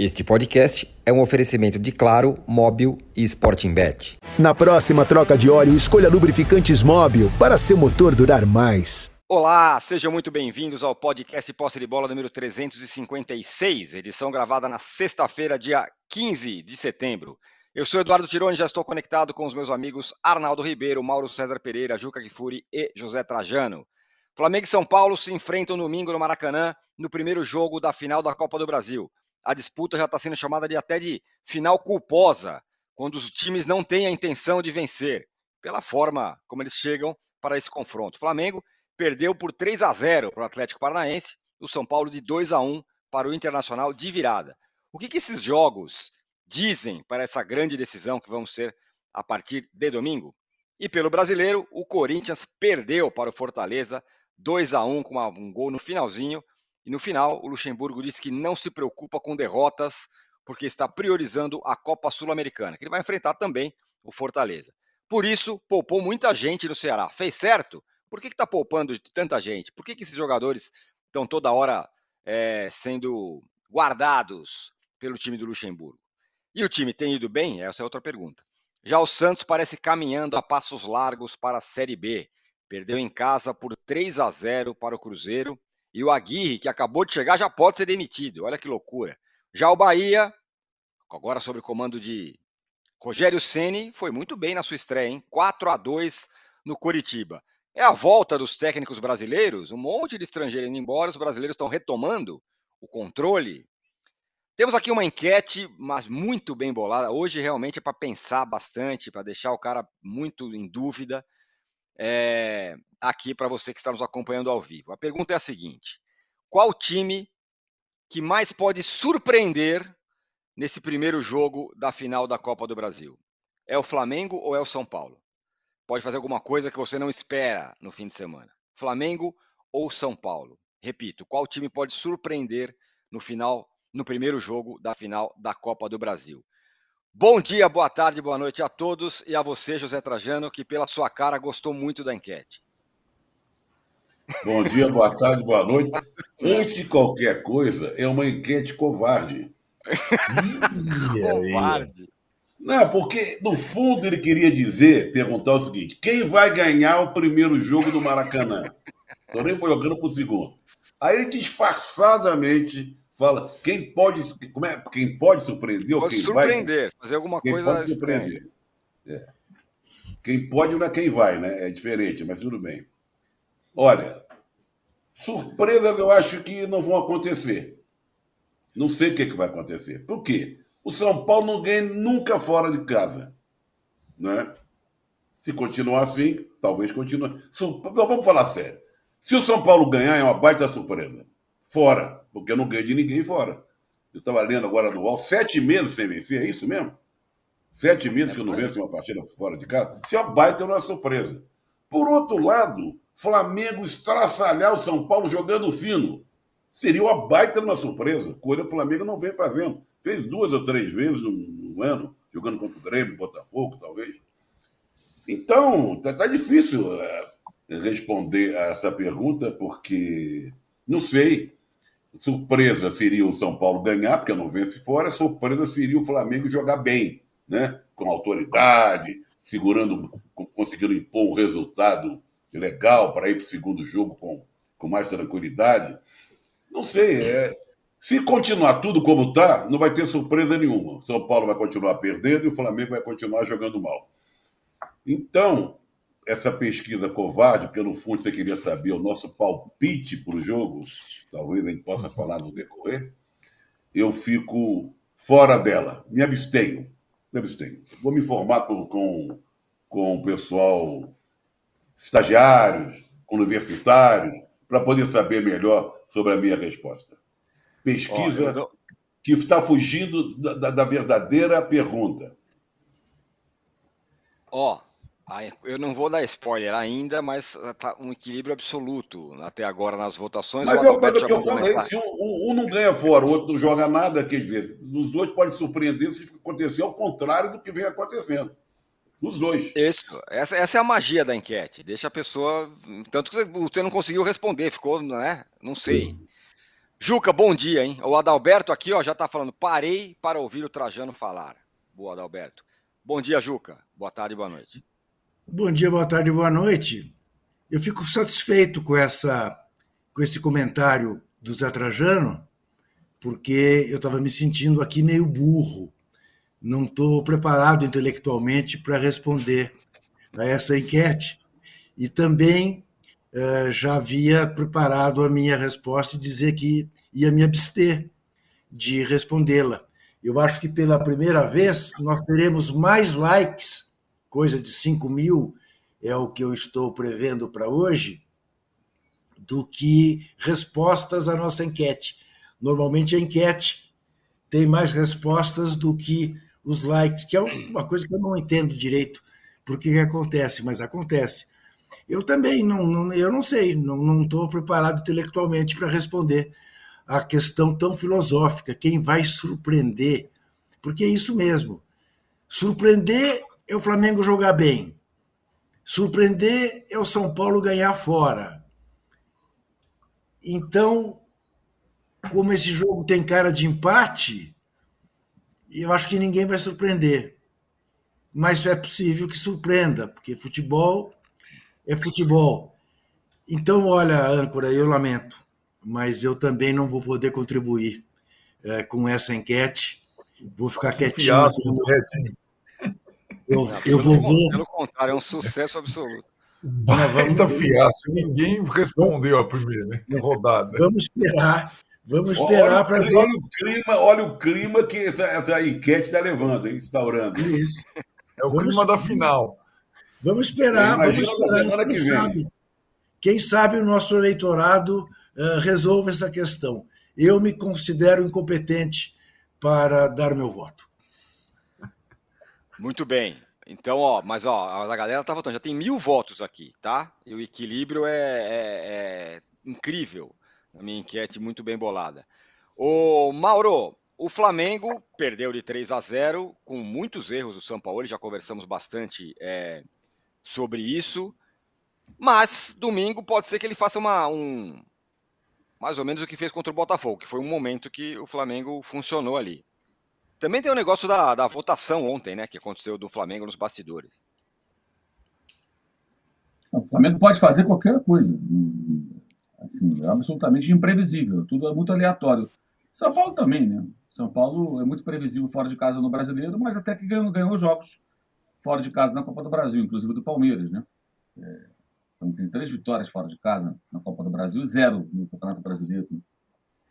Este podcast é um oferecimento de Claro, Móbil e Sporting Bet. Na próxima troca de óleo, escolha lubrificantes Móbil para seu motor durar mais. Olá, sejam muito bem-vindos ao podcast Posse de Bola número 356, edição gravada na sexta-feira, dia 15 de setembro. Eu sou Eduardo Tironi, já estou conectado com os meus amigos Arnaldo Ribeiro, Mauro César Pereira, Juca Kifuri e José Trajano. Flamengo e São Paulo se enfrentam domingo no Maracanã no primeiro jogo da final da Copa do Brasil a disputa já está sendo chamada de até de final culposa, quando os times não têm a intenção de vencer, pela forma como eles chegam para esse confronto. O Flamengo perdeu por 3 a 0 para o Atlético Paranaense, o São Paulo de 2 a 1 para o Internacional de virada. O que, que esses jogos dizem para essa grande decisão que vamos ser a partir de domingo? E pelo brasileiro, o Corinthians perdeu para o Fortaleza 2 a 1 com um gol no finalzinho e no final, o Luxemburgo disse que não se preocupa com derrotas, porque está priorizando a Copa Sul-Americana, que ele vai enfrentar também o Fortaleza. Por isso, poupou muita gente no Ceará. Fez certo? Por que está poupando tanta gente? Por que, que esses jogadores estão toda hora é, sendo guardados pelo time do Luxemburgo? E o time tem ido bem? Essa é outra pergunta. Já o Santos parece caminhando a passos largos para a Série B. Perdeu em casa por 3 a 0 para o Cruzeiro e o Aguirre, que acabou de chegar, já pode ser demitido. Olha que loucura. Já o Bahia, agora sob o comando de Rogério Ceni, foi muito bem na sua estreia, hein? 4 a 2 no Coritiba. É a volta dos técnicos brasileiros, um monte de estrangeiro indo embora, os brasileiros estão retomando o controle. Temos aqui uma enquete, mas muito bem bolada. Hoje realmente é para pensar bastante, para deixar o cara muito em dúvida é, aqui para você que está nos acompanhando ao vivo. A pergunta é a seguinte: qual time que mais pode surpreender nesse primeiro jogo da final da Copa do Brasil? É o Flamengo ou é o São Paulo? Pode fazer alguma coisa que você não espera no fim de semana. Flamengo ou São Paulo? Repito, qual time pode surpreender no final, no primeiro jogo da final da Copa do Brasil? Bom dia, boa tarde, boa noite a todos e a você, José Trajano, que pela sua cara gostou muito da enquete. Bom dia, boa tarde, boa noite. Antes de qualquer coisa, é uma enquete covarde. covarde. Não, porque no fundo ele queria dizer, perguntar o seguinte: quem vai ganhar o primeiro jogo do Maracanã? Estou nem colocando para o segundo. Aí disfarçadamente fala quem pode, como é, quem pode surpreender pode quem surpreender, vai, fazer alguma quem coisa pode surpreender. É. Quem pode não é quem vai, né? É diferente, mas tudo bem. Olha, surpresas eu acho que não vão acontecer. Não sei o que, que vai acontecer. Por quê? O São Paulo não ganha nunca fora de casa. Né? Se continuar assim, talvez continue. Então, vamos falar sério. Se o São Paulo ganhar, é uma baita surpresa. Fora porque eu não ganho de ninguém fora. Eu estava lendo agora no UOL, sete meses sem vencer, é isso mesmo? Sete meses que eu não venço uma partida fora de casa. Se é uma baita, não é surpresa. Por outro lado, Flamengo estraçalhar o São Paulo jogando fino. Seria uma baita uma surpresa. Coisa que o Flamengo não vem fazendo. Fez duas ou três vezes no, no ano, jogando contra o Grêmio, Botafogo, talvez. Então, tá, tá difícil é, responder a essa pergunta, porque não sei. Surpresa seria o São Paulo ganhar, porque não vence fora. Surpresa seria o Flamengo jogar bem, né? com autoridade, segurando, conseguindo impor um resultado legal para ir para o segundo jogo com, com mais tranquilidade. Não sei. É... Se continuar tudo como está, não vai ter surpresa nenhuma. São Paulo vai continuar perdendo e o Flamengo vai continuar jogando mal. Então, essa pesquisa covarde, porque no fundo você queria saber o nosso palpite para o jogo, talvez a gente possa falar no decorrer, eu fico fora dela, me abstenho, me abstenho. Vou me informar com, com, com o pessoal estagiários, universitários, para poder saber melhor sobre a minha resposta. Pesquisa oh, que está fugindo da, da verdadeira pergunta. Ó, oh, eu não vou dar spoiler ainda, mas tá um equilíbrio absoluto até agora nas votações. Mas o que eu falei, se um, um, não ganha fora, o outro não joga nada, quer dizer, os dois podem surpreender se acontecer ao contrário do que vem acontecendo. Os dois. Isso, essa, essa é a magia da enquete. Deixa a pessoa. Tanto que você não conseguiu responder, ficou, né? Não sei. Juca, bom dia, hein? O Adalberto aqui ó, já está falando, parei para ouvir o Trajano falar. Boa, Adalberto. Bom dia, Juca. Boa tarde, boa noite. Bom dia, boa tarde, boa noite. Eu fico satisfeito com, essa, com esse comentário do Zé Trajano, porque eu estava me sentindo aqui meio burro. Não estou preparado intelectualmente para responder a essa enquete. E também eh, já havia preparado a minha resposta e dizer que ia me abster de respondê-la. Eu acho que pela primeira vez nós teremos mais likes, coisa de 5 mil é o que eu estou prevendo para hoje, do que respostas à nossa enquete. Normalmente a enquete tem mais respostas do que os likes, que é uma coisa que eu não entendo direito por que acontece, mas acontece. Eu também não, não eu não sei, não estou preparado intelectualmente para responder a questão tão filosófica, quem vai surpreender? Porque é isso mesmo. Surpreender é o Flamengo jogar bem. Surpreender é o São Paulo ganhar fora. Então, como esse jogo tem cara de empate, eu acho que ninguém vai surpreender. Mas é possível que surpreenda, porque futebol é futebol. Então, olha, âncora, eu lamento, mas eu também não vou poder contribuir é, com essa enquete. Vou ficar quietinho. Eu, eu vou ver. Pelo contrário, é um sucesso absoluto. Baita fiasco. Ninguém respondeu a primeira rodada. Vamos esperar. Vamos esperar para ver. Olha o clima, olha o clima que essa, essa enquete está levando, hein? instaurando. Isso. É o clima da final. Vamos esperar, vamos esperar. Quem sabe, quem sabe o nosso eleitorado uh, resolva essa questão. Eu me considero incompetente para dar meu voto. Muito bem. Então, ó, mas ó, a galera tá votando, já tem mil votos aqui, tá? E o equilíbrio é, é, é incrível. A minha enquete muito bem bolada. O Mauro, o Flamengo perdeu de 3 a 0 com muitos erros do São Paulo, já conversamos bastante é, sobre isso. Mas domingo pode ser que ele faça uma, um mais ou menos o que fez contra o Botafogo, que foi um momento que o Flamengo funcionou ali. Também tem o negócio da, da votação ontem, né, que aconteceu do Flamengo nos bastidores. O Flamengo pode fazer qualquer coisa. Assim, é absolutamente imprevisível. Tudo é muito aleatório. São Paulo também, né? São Paulo é muito previsível fora de casa no brasileiro, mas até que ganhou, ganhou jogos fora de casa na Copa do Brasil, inclusive do Palmeiras, né? É, então, tem três vitórias fora de casa na Copa do Brasil, zero no Campeonato Brasileiro.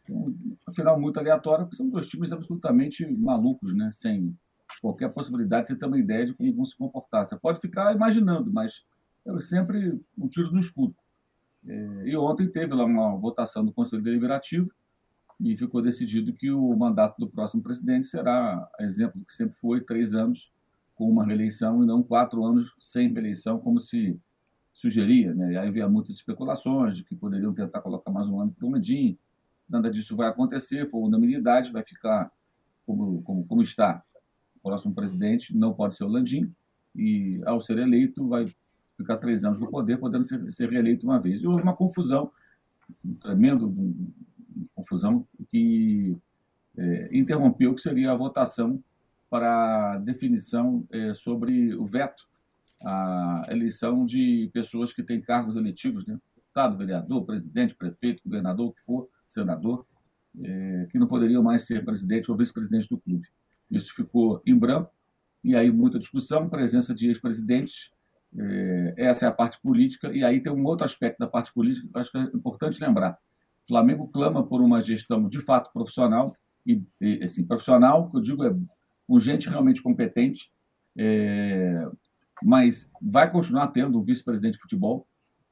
Então, final muito aleatório, porque são dois times absolutamente malucos, né? Sem qualquer possibilidade de você ter uma ideia de como vão se comportar. Você pode ficar imaginando, mas é sempre um tiro no escuro. É, e ontem teve lá uma votação do Conselho Deliberativo e ficou decidido que o mandato do próximo presidente será exemplo que sempre foi, três anos com uma reeleição e não quatro anos sem reeleição, como se sugeria. Né? E aí havia muitas especulações de que poderiam tentar colocar mais um ano para o Mendim. Nada disso vai acontecer, foi unanimidade, vai ficar como, como, como está. O próximo presidente não pode ser o Landim, e ao ser eleito vai ficar três anos no poder, podendo ser, ser reeleito uma vez. E houve uma confusão, um tremendo confusão, que é, interrompeu o que seria a votação para definição é, sobre o veto à eleição de pessoas que têm cargos eletivos, né? deputado, vereador, presidente, prefeito, governador, o que for, senador, é, que não poderiam mais ser presidente ou vice-presidente do clube. Isso ficou em branco, e aí muita discussão, presença de ex-presidentes, é, essa é a parte política, e aí tem um outro aspecto da parte política que acho que é importante lembrar. O Flamengo clama por uma gestão de fato profissional, e, e assim, profissional, que eu digo é com gente realmente competente, é, mas vai continuar tendo um vice-presidente de futebol,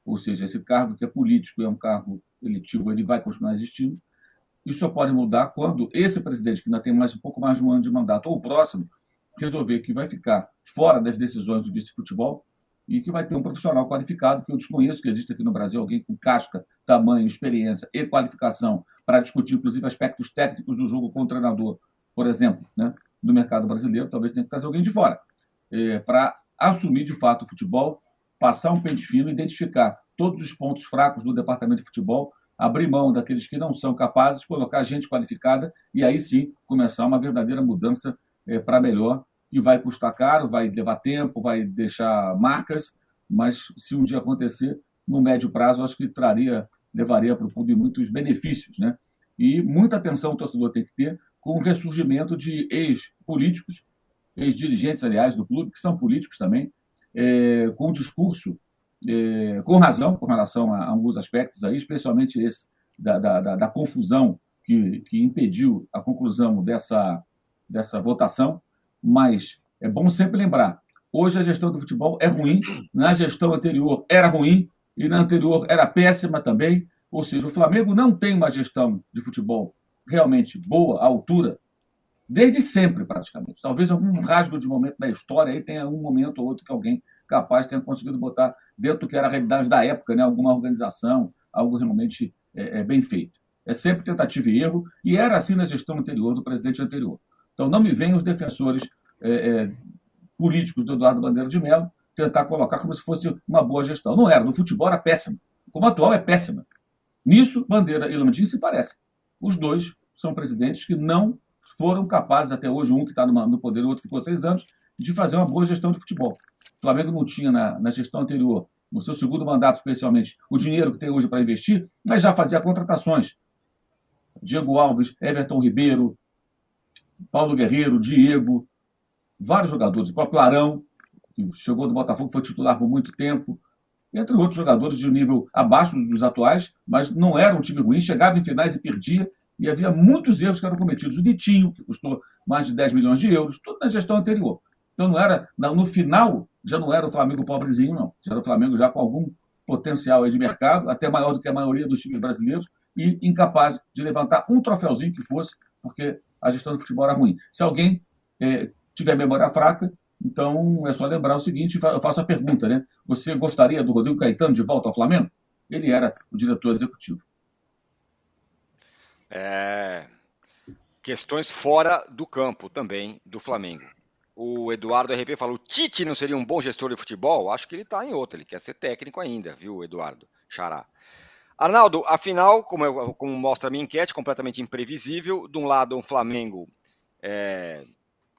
ou seja, esse cargo que é político é um cargo eletivo, ele vai continuar existindo. Isso só pode mudar quando esse presidente, que ainda tem mais um pouco mais de um ano de mandato, ou o próximo, resolver que vai ficar fora das decisões do vice-futebol e que vai ter um profissional qualificado, que eu desconheço que existe aqui no Brasil, alguém com casca, tamanho, experiência e qualificação para discutir, inclusive, aspectos técnicos do jogo com o treinador, por exemplo, né? do mercado brasileiro, talvez tenha que trazer alguém de fora, é, para assumir de fato o futebol, passar um pente fino, identificar todos os pontos fracos do departamento de futebol, abrir mão daqueles que não são capazes, colocar gente qualificada e aí sim começar uma verdadeira mudança é, para melhor, que vai custar caro, vai levar tempo, vai deixar marcas, mas se um dia acontecer, no médio prazo, acho que traria, levaria para o clube muitos benefícios, né? E muita atenção o torcedor tem que ter com o ressurgimento de ex-políticos, ex-dirigentes, aliás, do clube, que são políticos também, é, com discurso, é, com razão, com relação a, a, alguns aspectos aí, especialmente esse da, da, da confusão que, que, impediu a conclusão dessa, dessa votação, mas é bom sempre lembrar, hoje a gestão do futebol é ruim, na gestão anterior era ruim, e na anterior era péssima também, ou seja, o Flamengo não tem uma gestão de futebol realmente boa, à altura, desde sempre, praticamente. Talvez algum rasgo de momento da história aí tenha um momento ou outro que alguém capaz tenha conseguido botar dentro do que era a realidade da época, né? alguma organização, algo realmente é, é, bem feito. É sempre tentativa e erro, e era assim na gestão anterior do presidente anterior. Então não me venham os defensores é, é, políticos do Eduardo Bandeira de Mello tentar colocar como se fosse uma boa gestão. Não era, no futebol era péssima. Como atual é péssima. Nisso, Bandeira e Lamantin se parecem. Os dois são presidentes que não foram capazes, até hoje, um que está no poder, o outro ficou seis anos, de fazer uma boa gestão de futebol. O Flamengo não tinha, na, na gestão anterior, no seu segundo mandato especialmente, o dinheiro que tem hoje para investir, mas já fazia contratações. Diego Alves, Everton Ribeiro, Paulo Guerreiro, Diego, vários jogadores, o próprio Arão, que chegou do Botafogo, foi titular por muito tempo, entre outros jogadores de um nível abaixo dos atuais, mas não era um time ruim, chegava em finais e perdia, e havia muitos erros que eram cometidos. O Vitinho, que custou mais de 10 milhões de euros, tudo na gestão anterior. Então não era, no final, já não era o Flamengo pobrezinho, não. Já era o Flamengo já com algum potencial de mercado, até maior do que a maioria dos times brasileiros, e incapaz de levantar um troféuzinho que fosse, porque a gestão do futebol era ruim. Se alguém é, tiver memória fraca, então é só lembrar o seguinte, eu faço a pergunta, né? Você gostaria do Rodrigo Caetano de volta ao Flamengo? Ele era o diretor executivo. É... Questões fora do campo também do Flamengo. O Eduardo RP falou: Tite não seria um bom gestor de futebol? Acho que ele está em outro, ele quer ser técnico ainda, viu, Eduardo? Xará. Arnaldo, afinal, como, eu, como mostra a minha enquete, completamente imprevisível. De um lado, um Flamengo é,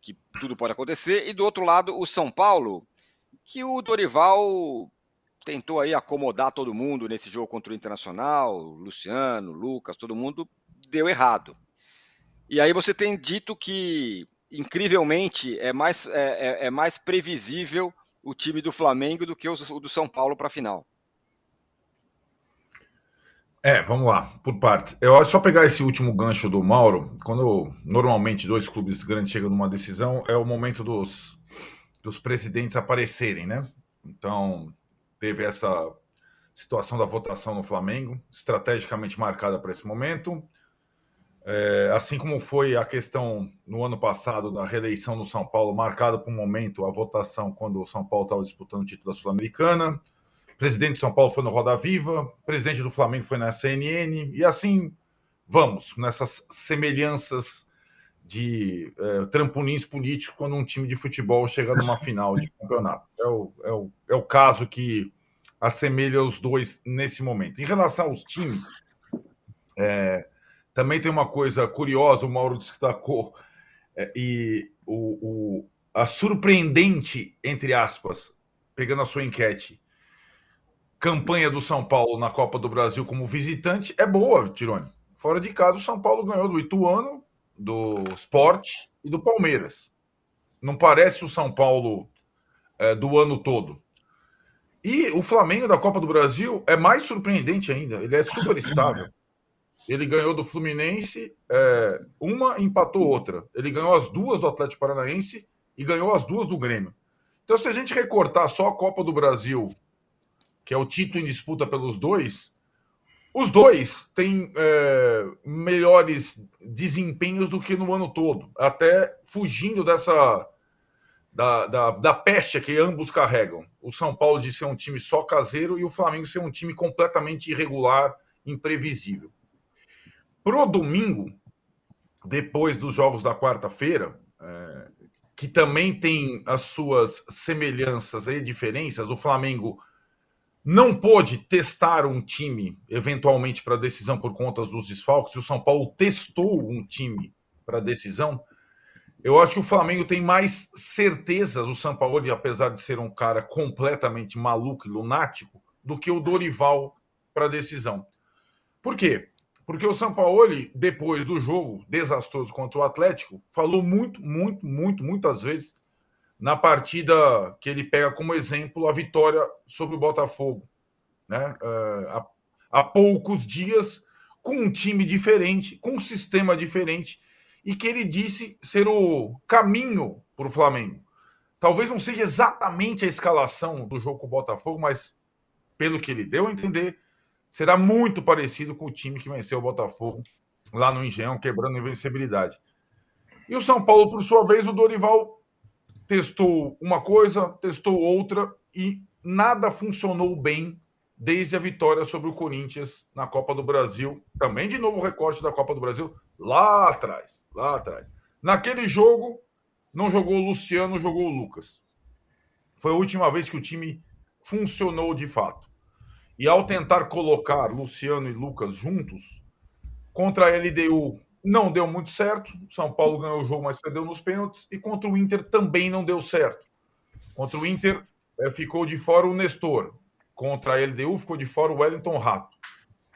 que tudo pode acontecer, e do outro lado, o São Paulo, que o Dorival tentou aí acomodar todo mundo nesse jogo contra o Internacional, Luciano, Lucas, todo mundo deu errado. E aí você tem dito que, incrivelmente, é mais, é, é, é mais previsível o time do Flamengo do que o do São Paulo para a final. É, vamos lá, por partes. Eu só pegar esse último gancho do Mauro, quando normalmente dois clubes grandes chegam numa decisão, é o momento dos, dos presidentes aparecerem, né? Então, teve essa situação da votação no Flamengo, estrategicamente marcada para esse momento. É, assim como foi a questão no ano passado da reeleição no São Paulo, marcada por um momento a votação quando o São Paulo estava disputando o título da Sul-Americana presidente de São Paulo foi no Roda Viva, presidente do Flamengo foi na CNN, e assim vamos, nessas semelhanças de é, trampolins políticos quando um time de futebol chega numa final de campeonato. É o, é, o, é o caso que assemelha os dois nesse momento. Em relação aos times, é, também tem uma coisa curiosa, o Mauro destacou, é, e o, o, a surpreendente, entre aspas, pegando a sua enquete, campanha do São Paulo na Copa do Brasil como visitante é boa, Tirone. Fora de casa, o São Paulo ganhou do Ituano, do Sport e do Palmeiras. Não parece o São Paulo é, do ano todo. E o Flamengo da Copa do Brasil é mais surpreendente ainda. Ele é super estável. Ele ganhou do Fluminense, é, uma empatou outra. Ele ganhou as duas do Atlético Paranaense e ganhou as duas do Grêmio. Então, se a gente recortar só a Copa do Brasil que é o título em disputa pelos dois, os dois têm é, melhores desempenhos do que no ano todo, até fugindo dessa da, da, da, peste que ambos carregam. O São Paulo de ser um time só caseiro e o Flamengo ser um time completamente irregular, imprevisível. Pro domingo, depois dos jogos da quarta-feira, é, que também tem as suas semelhanças e diferenças, o Flamengo não pôde testar um time eventualmente para decisão por conta dos desfalques, e o São Paulo testou um time para decisão, eu acho que o Flamengo tem mais certezas, o São Paulo, apesar de ser um cara completamente maluco e lunático, do que o Dorival para decisão. Por quê? Porque o São Paulo, depois do jogo desastroso contra o Atlético, falou muito, muito, muito, muitas vezes na partida que ele pega como exemplo a vitória sobre o Botafogo, né? Há, há poucos dias, com um time diferente, com um sistema diferente, e que ele disse ser o caminho para o Flamengo. Talvez não seja exatamente a escalação do jogo com o Botafogo, mas pelo que ele deu a entender, será muito parecido com o time que venceu o Botafogo lá no Engenhão, quebrando a invencibilidade. E o São Paulo, por sua vez, o Dorival testou uma coisa, testou outra e nada funcionou bem desde a vitória sobre o Corinthians na Copa do Brasil. Também de novo recorte da Copa do Brasil lá atrás, lá atrás. Naquele jogo não jogou o Luciano, jogou o Lucas. Foi a última vez que o time funcionou de fato. E ao tentar colocar Luciano e Lucas juntos contra a LDU não deu muito certo. São Paulo ganhou o jogo, mas perdeu nos pênaltis. E contra o Inter também não deu certo. Contra o Inter é, ficou de fora o Nestor. Contra a LDU ficou de fora o Wellington Rato.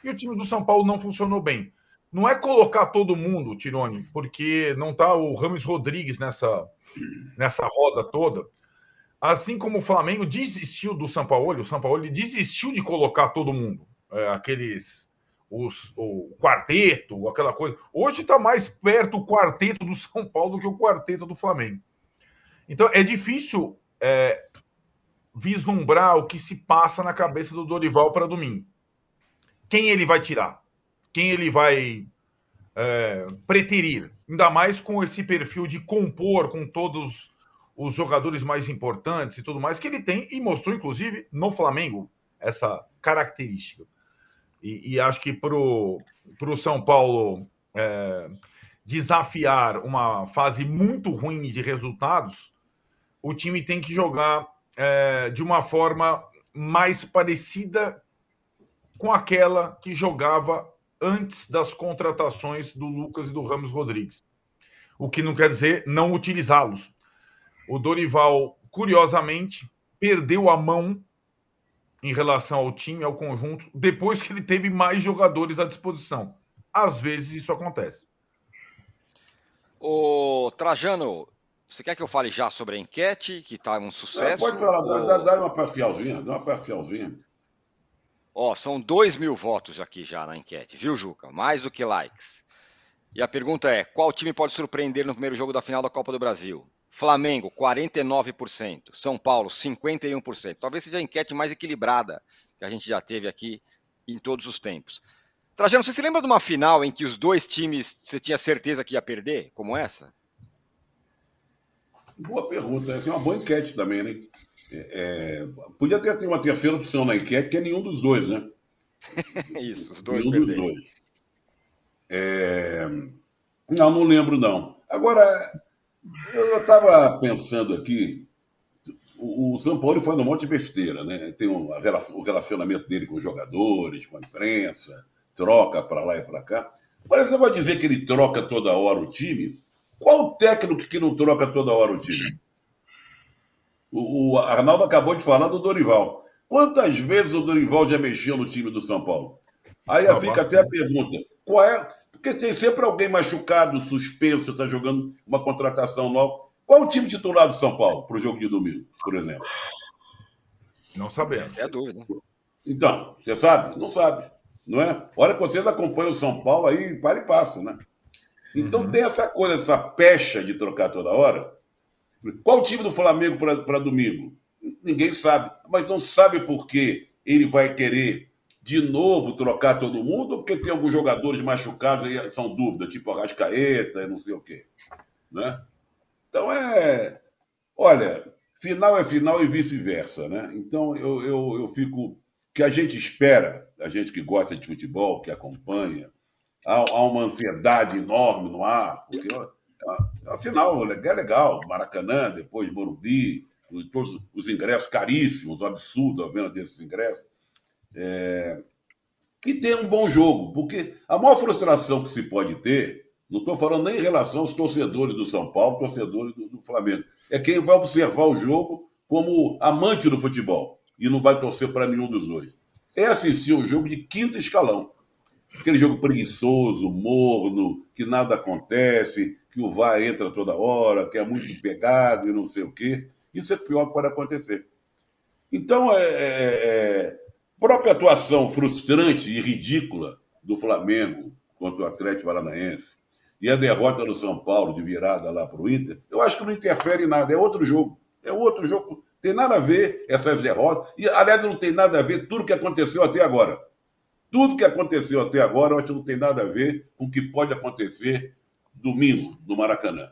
E o time do São Paulo não funcionou bem. Não é colocar todo mundo, Tirone, porque não está o Rames Rodrigues nessa, nessa roda toda. Assim como o Flamengo desistiu do São Paulo, o São Paulo desistiu de colocar todo mundo. É, aqueles os, o quarteto, aquela coisa. Hoje está mais perto o quarteto do São Paulo do que o quarteto do Flamengo. Então é difícil é, vislumbrar o que se passa na cabeça do Dorival para domingo. Quem ele vai tirar? Quem ele vai é, preterir? Ainda mais com esse perfil de compor com todos os jogadores mais importantes e tudo mais que ele tem e mostrou, inclusive, no Flamengo, essa característica. E, e acho que para o São Paulo é, desafiar uma fase muito ruim de resultados, o time tem que jogar é, de uma forma mais parecida com aquela que jogava antes das contratações do Lucas e do Ramos Rodrigues. O que não quer dizer não utilizá-los. O Dorival, curiosamente, perdeu a mão em relação ao time, ao conjunto, depois que ele teve mais jogadores à disposição. Às vezes isso acontece. O Trajano, você quer que eu fale já sobre a enquete, que está um sucesso? É, pode falar, ou... dá, dá, uma parcialzinha, dá uma parcialzinha. Ó, são dois mil votos aqui já na enquete, viu, Juca? Mais do que likes. E a pergunta é: qual time pode surpreender no primeiro jogo da final da Copa do Brasil? Flamengo, 49%. São Paulo, 51%. Talvez seja a enquete mais equilibrada que a gente já teve aqui em todos os tempos. Trajano, você se lembra de uma final em que os dois times você tinha certeza que ia perder, como essa? Boa pergunta. Essa é uma boa enquete também, né? É, podia ter, ter uma terceira opção na enquete, que é nenhum dos dois, né? Isso, os dois nenhum perderam. Dos dois. É... Não, não lembro, não. Agora, eu estava pensando aqui, o, o São Paulo foi no monte de besteira, né? Tem um, relação, o relacionamento dele com os jogadores, com a imprensa, troca para lá e para cá. Mas eu vou dizer que ele troca toda hora o time. Qual técnico que não troca toda hora o time? O, o Arnaldo acabou de falar do Dorival. Quantas vezes o Dorival já mexeu no time do São Paulo? Aí fica até a pergunta: qual é, porque tem sempre alguém machucado, suspenso, está jogando uma contratação nova. Qual o time titular do São Paulo para o jogo de domingo, por exemplo? Não sabemos. Essa é a dúvida. Então, você sabe? Não sabe. Não é? Olha que vocês acompanham o São Paulo aí, para e passa, né? Então uhum. tem essa coisa, essa pecha de trocar toda hora. Qual o time do Flamengo para domingo? Ninguém sabe. Mas não sabe por que ele vai querer de novo trocar todo mundo, porque tem alguns jogadores machucados aí, são dúvidas, tipo Arrascaeta, não sei o quê. Né? Então é. Olha, final é final e vice-versa, né? Então eu, eu, eu fico. que a gente espera, a gente que gosta de futebol, que acompanha, há, há uma ansiedade enorme no ar, porque afinal é legal, Maracanã, depois Morumbi, todos os ingressos caríssimos, um absurdo a venda desses ingressos. É, que tenha um bom jogo, porque a maior frustração que se pode ter, não estou falando nem em relação aos torcedores do São Paulo, torcedores do, do Flamengo, é quem vai observar o jogo como amante do futebol e não vai torcer para nenhum dos dois. É assistir um jogo de quinto escalão. Aquele jogo preguiçoso, morno, que nada acontece, que o VAR entra toda hora, que é muito pegado e não sei o quê. Isso é pior que pode acontecer. Então, é, é, é, própria atuação frustrante e ridícula do Flamengo contra o Atlético Paranaense e a derrota do São Paulo de virada lá para o Inter, eu acho que não interfere em nada. É outro jogo. É outro jogo. Tem nada a ver essas derrotas. E, aliás, não tem nada a ver tudo que aconteceu até agora. Tudo que aconteceu até agora, eu acho que não tem nada a ver com o que pode acontecer domingo no Maracanã.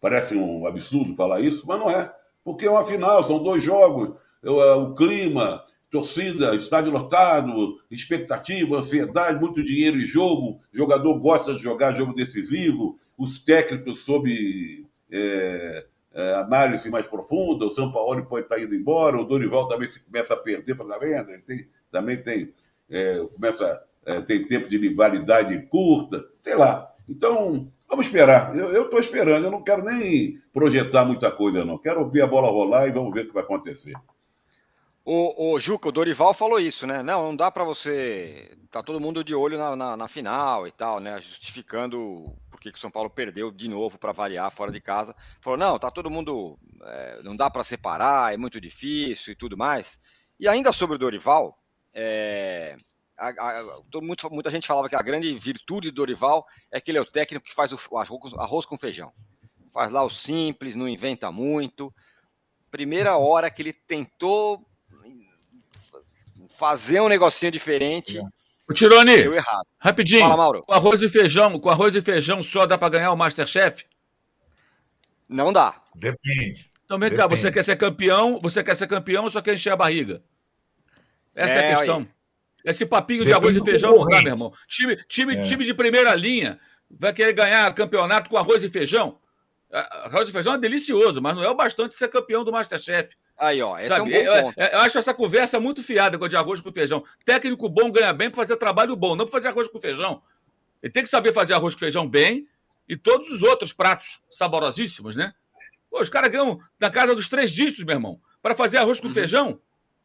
Parece um absurdo falar isso, mas não é. Porque é uma final, são dois jogos, é, o clima, torcida, estádio lotado, expectativa, ansiedade, muito dinheiro em jogo, jogador gosta de jogar jogo decisivo, os técnicos sob é, é, análise mais profunda, o São Paulo pode estar indo embora, o Dorival também se começa a perder, para venda, ele tem, também tem é, começa é, tem tempo de validade curta, sei lá. Então, vamos esperar. Eu estou esperando, eu não quero nem projetar muita coisa, não. Quero ver a bola rolar e vamos ver o que vai acontecer. O, o Juca, o Dorival falou isso, né? Não, não dá para você. Tá todo mundo de olho na, na, na, final e tal, né? Justificando por que o São Paulo perdeu de novo para variar fora de casa. Falou, não, tá todo mundo. É, não dá para separar, é muito difícil e tudo mais. E ainda sobre o Dorival, é, a, a, muito, muita gente falava que a grande virtude do Dorival é que ele é o técnico que faz o arroz, arroz com feijão. Faz lá o simples, não inventa muito. Primeira hora que ele tentou fazer um negocinho diferente. O Tirone, deu errado. rapidinho. Fala, Mauro. Com arroz e feijão, com arroz e feijão só dá para ganhar o Masterchef? Não dá. Depende. Então vem Depende. cá, você quer ser campeão, você quer ser campeão ou só quer encher a barriga? Essa é, é a questão. Aí. Esse papinho de arroz e feijão não dá, meu irmão. Time, time, é. time de primeira linha vai querer ganhar campeonato com arroz e feijão. Arroz e feijão é delicioso, mas não é o bastante ser campeão do Masterchef. Aí, ó, esse Sabe? é um bom ponto. Eu, eu, acho essa conversa muito fiada com a de arroz com feijão. Técnico bom ganha bem para fazer trabalho bom, não para fazer arroz com feijão. Ele tem que saber fazer arroz com feijão bem e todos os outros pratos saborosíssimos, né? Pô, os caras ganham na casa dos três dígitos, meu irmão, para fazer arroz com uhum. feijão.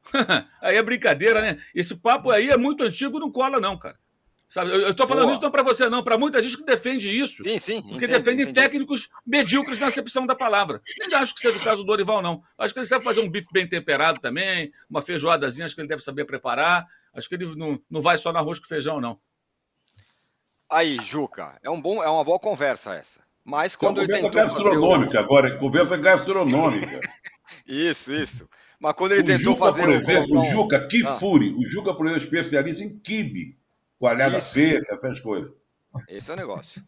aí é brincadeira, né? Esse papo aí é muito antigo, não cola, não, cara. Sabe? Eu estou falando Boa. isso não para você, não, para muita gente que defende isso. Sim, sim. Porque entendo, defende entendi. técnicos medíocres na acepção da palavra. Nem acho que seja o caso do Dorival, não. Acho que ele sabe fazer um bife bem temperado também, uma feijoadazinha, acho que ele deve saber preparar. Acho que ele não, não vai só no arroz com feijão, não. Aí, Juca, é, um bom, é uma boa conversa essa. Mas quando ele tentou gastronômica o... agora, conversa gastronômica. isso, isso. Mas quando ele o tentou Juca, fazer por exemplo, o, o Juca Kifuri, ah. o Juca, por exemplo, é especialista em kibe coalhada Isso. seca, essas coisas. Esse é o negócio.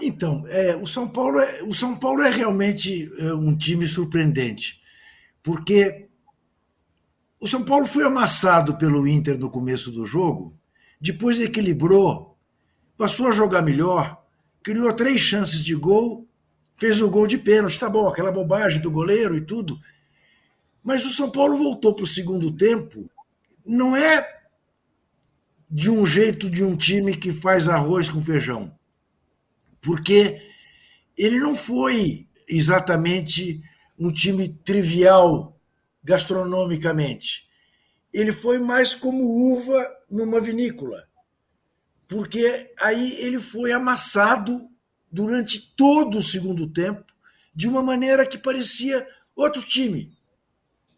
Então, é, o, São Paulo é, o São Paulo é realmente é, um time surpreendente, porque o São Paulo foi amassado pelo Inter no começo do jogo, depois equilibrou, passou a jogar melhor, criou três chances de gol, fez o gol de pênalti, tá bom, aquela bobagem do goleiro e tudo. Mas o São Paulo voltou para o segundo tempo, não é de um jeito de um time que faz arroz com feijão. Porque ele não foi exatamente um time trivial gastronomicamente. Ele foi mais como uva numa vinícola. Porque aí ele foi amassado durante todo o segundo tempo de uma maneira que parecia outro time.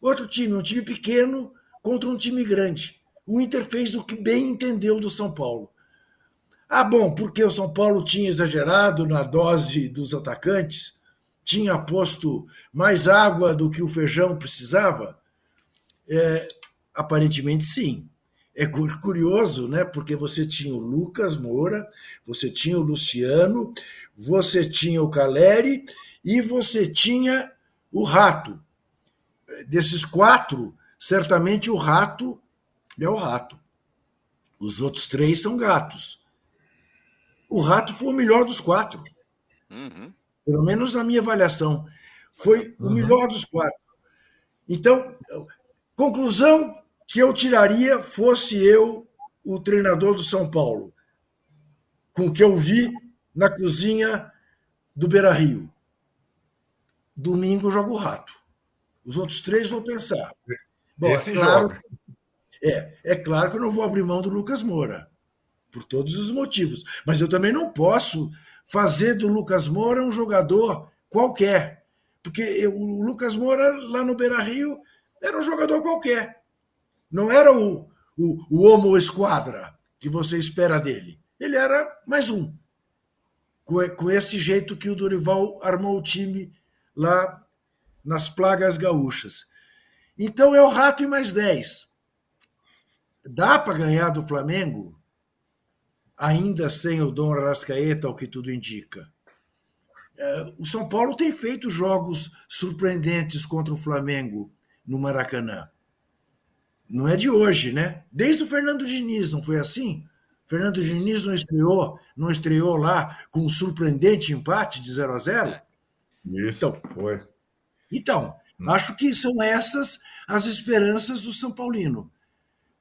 Outro time, um time pequeno contra um time grande o Inter fez o que bem entendeu do São Paulo. Ah, bom, porque o São Paulo tinha exagerado na dose dos atacantes, tinha posto mais água do que o feijão precisava? É, aparentemente sim. É curioso, né? Porque você tinha o Lucas Moura, você tinha o Luciano, você tinha o Caleri e você tinha o Rato. Desses quatro, certamente o Rato é o rato. Os outros três são gatos. O rato foi o melhor dos quatro. Uhum. Pelo menos na minha avaliação. Foi uhum. o melhor dos quatro. Então, conclusão: que eu tiraria fosse eu o treinador do São Paulo, com o que eu vi na cozinha do Beira Rio. Domingo eu jogo o rato. Os outros três vão pensar. Bom, Esse é claro, joga. É, é claro que eu não vou abrir mão do Lucas Moura, por todos os motivos. Mas eu também não posso fazer do Lucas Moura um jogador qualquer. Porque eu- o Lucas Moura, lá no Beira Rio, era um jogador qualquer. Não era o, o, o Homo Esquadra que você espera dele. Ele era mais um. Com, com esse jeito que o Dorival armou o time lá nas plagas gaúchas. Então é o rato e mais 10. Dá para ganhar do Flamengo, ainda sem o Dom Arrascaeta, o que tudo indica. É, O São Paulo tem feito jogos surpreendentes contra o Flamengo no Maracanã. Não é de hoje, né? Desde o Fernando Diniz, não foi assim? Fernando Diniz não estreou, não estreou lá com um surpreendente empate de 0 a 0? Isso, Então, foi. Então, acho que são essas as esperanças do São Paulino.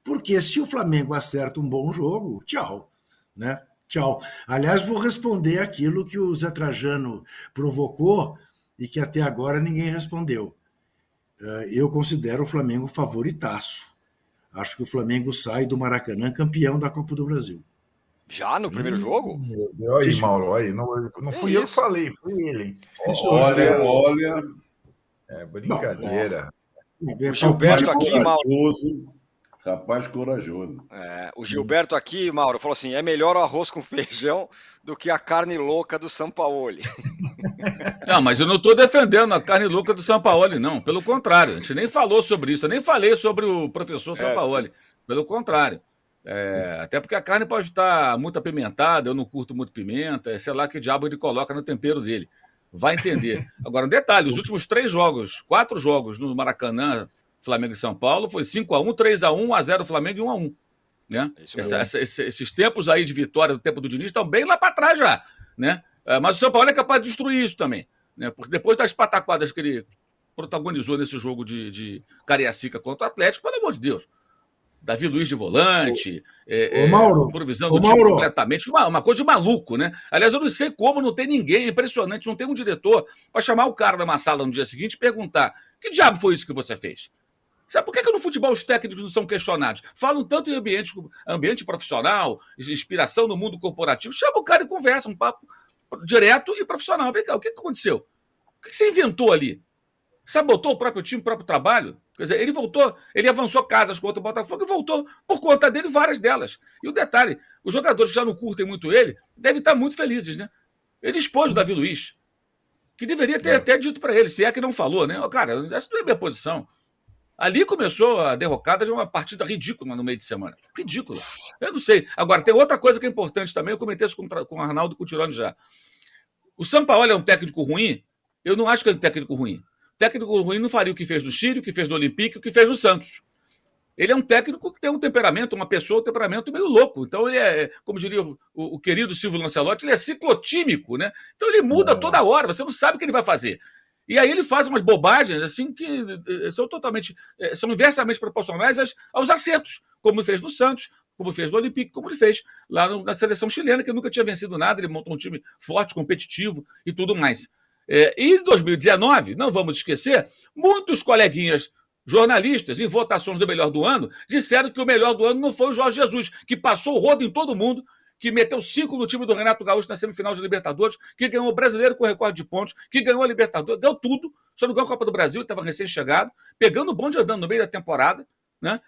Porque se o Flamengo acerta um bom jogo, tchau. Né? Tchau. Aliás, vou responder aquilo que o Zé Trajano provocou e que até agora ninguém respondeu. Eh, Eu considero o Flamengo favoritaço. Acho que o Flamengo sai do Maracanã campeão da Copa do Brasil. Já no primeiro jogo? Meu Deus, aí, Sim. Mauro, aí. Não, não fui eu que falei, foi ele. Olha, olha. É brincadeira. O Gilberto aqui, Mauro. Rapaz corajoso. É, o Gilberto aqui, Mauro, falou assim: é melhor o arroz com feijão do que a carne louca do Sampaoli. Não, mas eu não estou defendendo a carne louca do Sampaoli, não. Pelo contrário, a gente nem falou sobre isso. Eu nem falei sobre o professor Sampaoli. Pelo contrário. É, até porque a carne pode estar muito apimentada, eu não curto muito pimenta, sei lá que diabo ele coloca no tempero dele. Vai entender. Agora, um detalhe: os últimos três jogos, quatro jogos no Maracanã, Flamengo e São Paulo, foi 5x1, 3x1, 1x0 Flamengo e 1x1. Né? Isso Essa- essa- esse- esses tempos aí de vitória do tempo do Diniz estão bem lá para trás já. Né? É, Mas o São Paulo é capaz de destruir isso também. Né? Porque depois das pataquadas que ele protagonizou nesse jogo de, de Cariacica contra o Atlético, pelo amor de Deus. Davi Luiz de volante, é, Ô, é, Mauro, improvisando o time Mauro. completamente, uma, uma coisa de maluco, né? Aliás, eu não sei como não tem ninguém, é impressionante, não tem um diretor para chamar o cara numa sala no dia seguinte e perguntar: que diabo foi isso que você fez? Sabe por que, que no futebol os técnicos não são questionados? Falam tanto em ambiente, ambiente profissional, inspiração no mundo corporativo. Chama o cara e conversa, um papo direto e profissional. Vem cá, o que, que aconteceu? O que, que você inventou ali? Sabotou o próprio time, o próprio trabalho? Quer dizer, ele voltou, ele avançou casas contra o Botafogo e voltou por conta dele várias delas. E o detalhe, os jogadores que já não curtem muito ele devem estar muito felizes, né? Ele expôs o Davi Luiz, que deveria ter É. até dito para ele, se é que não falou, né? Ó, cara, essa não é a minha posição. Ali começou a derrocada de uma partida ridícula no meio de semana. Ridícula. Eu não sei. Agora, tem outra coisa que é importante também, eu comentei isso com, com o Arnaldo e com o Tirone já. O Sampaoli é um técnico ruim? Eu não acho que ele é um técnico ruim. Técnico ruim não faria o que fez no Chile, o que fez no Olympique, o que fez no Santos. Ele é um técnico que tem um temperamento, uma pessoa, um temperamento meio louco. Então, ele é, como diria o, o- o querido Silvio Lancelotti, ele é ciclotímico, né? Então, ele muda toda hora, você não sabe o que ele vai fazer. E aí ele faz umas bobagens, assim, que eh, são totalmente, eh, são inversamente proporcionais aos acertos, como fez no Santos, como fez no Olympique, como ele fez lá na seleção chilena, que nunca tinha vencido nada, ele montou um time forte, competitivo e tudo mais. É, e em 2019, não vamos esquecer, muitos coleguinhas jornalistas, em votações do melhor do ano, disseram que o melhor do ano não foi o Jorge Jesus, que passou o rodo em todo mundo, que meteu cinco no time do Renato Gaúcho na semifinal de Libertadores, que ganhou o brasileiro com recorde de pontos, que ganhou a Libertadores, deu tudo, só não ganhou a Copa do Brasil, estava recém-chegado, pegando o bonde andando no meio da temporada, né?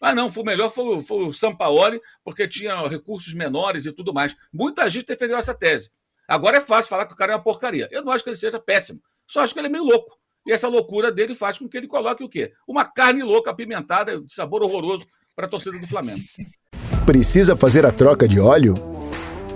Ah, não, foi o melhor foi, foi o Sampaoli, porque tinha recursos menores e tudo mais. Muita gente defendeu essa tese. Agora é fácil falar que o cara é uma porcaria. Eu não acho que ele seja péssimo. Só acho que ele é meio louco. E essa loucura dele faz com que ele coloque o quê? Uma carne louca, apimentada, de sabor horroroso para a torcida do Flamengo. Precisa fazer a troca de óleo?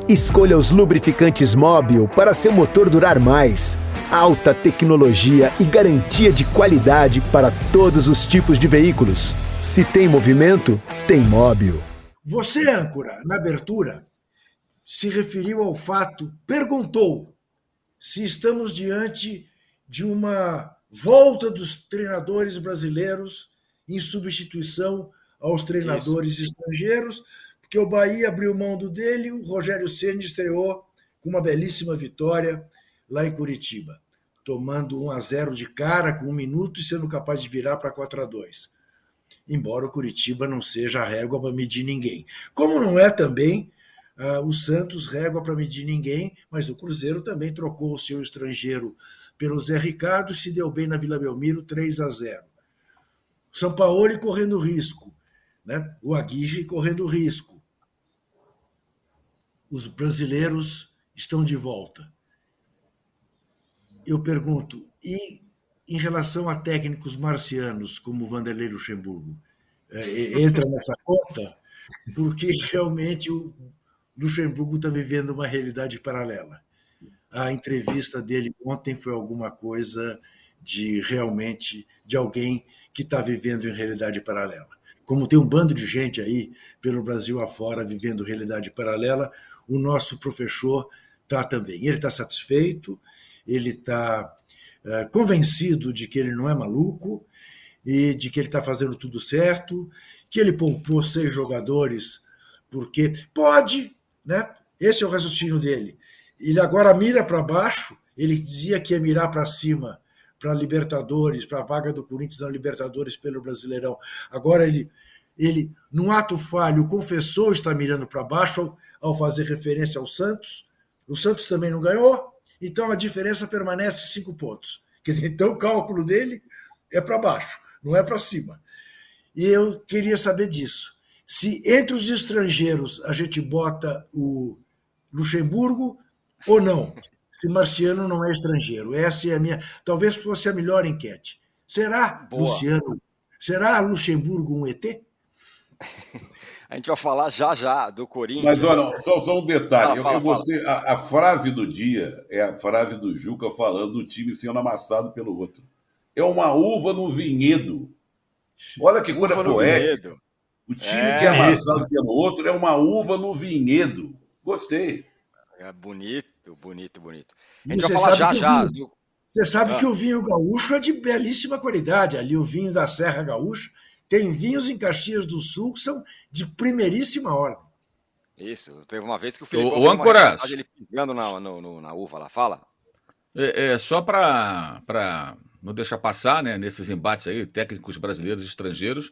Escolha os lubrificantes Móbil para seu motor durar mais. Alta tecnologia e garantia de qualidade para todos os tipos de veículos. Se tem movimento, tem Móbil. Você, âncora, na abertura, se referiu ao fato, perguntou se estamos diante de uma volta dos treinadores brasileiros em substituição aos treinadores Isso. estrangeiros, porque o Bahia abriu mão do dele, o Rogério Ceni estreou com uma belíssima vitória lá em Curitiba, tomando 1 a 0 de cara com um minuto e sendo capaz de virar para 4 a 2. Embora o Curitiba não seja a régua para medir ninguém. Como não é também uh, o Santos régua para medir ninguém, mas o Cruzeiro também trocou o seu estrangeiro pelo Zé Ricardo e se deu bem na Vila Belmiro 3 a 0. São Paulo correndo risco, né? o Aguirre correndo risco. Os brasileiros estão de volta. Eu pergunto, e em relação a técnicos marcianos como Vanderlei Luxemburgo, é, entra nessa conta? Porque realmente o Luxemburgo está vivendo uma realidade paralela. A entrevista dele ontem foi alguma coisa de realmente de alguém que está vivendo em realidade paralela. Como tem um bando de gente aí pelo Brasil afora vivendo realidade paralela, o nosso professor está também. Ele está satisfeito, ele está é, convencido de que ele não é maluco e de que ele está fazendo tudo certo, que ele poupou seis jogadores porque pode, né? Esse é o raciocínio dele. Ele agora mira para baixo, ele dizia que ia mirar para cima para Libertadores, para a vaga do Corinthians na Libertadores pelo Brasileirão. Agora ele, ele num ato falho, confessou estar mirando para baixo ao, fazer referência ao Santos. O Santos também não ganhou, então a diferença permanece cinco pontos. Quer dizer, então o cálculo dele é para baixo, não é para cima. E eu queria saber disso. Se entre os estrangeiros a gente bota o Luxemburgo ou não se Marciano não é estrangeiro. Essa é a minha. Talvez fosse a melhor enquete. Será, Boa. Luciano? Será Luxemburgo um ET? A gente vai falar já já do Corinthians. Mas olha, só, só um detalhe. Fala, fala, eu, gostei. A, a, frase do dia é a frase do Juca falando do time sendo amassado pelo outro. É uma uva no vinhedo. Olha que coisa poética. O time é, que é amassado isso. pelo outro é uma uva no vinhedo. Gostei. É bonito, bonito, bonito. A gente vai falar já já. Vinho, Você sabe ah. que o vinho gaúcho é de belíssima qualidade. Ali o vinho da Serra Gaúcha tem vinhos em Caxias do Sul que são de primeiríssima ordem. Isso. Teve uma vez que o Felipe. O, o Ancoras. Ele pisando na, no, no, na uva lá. Fala. É, é só para não deixar passar, né, nesses embates aí, técnicos brasileiros e estrangeiros.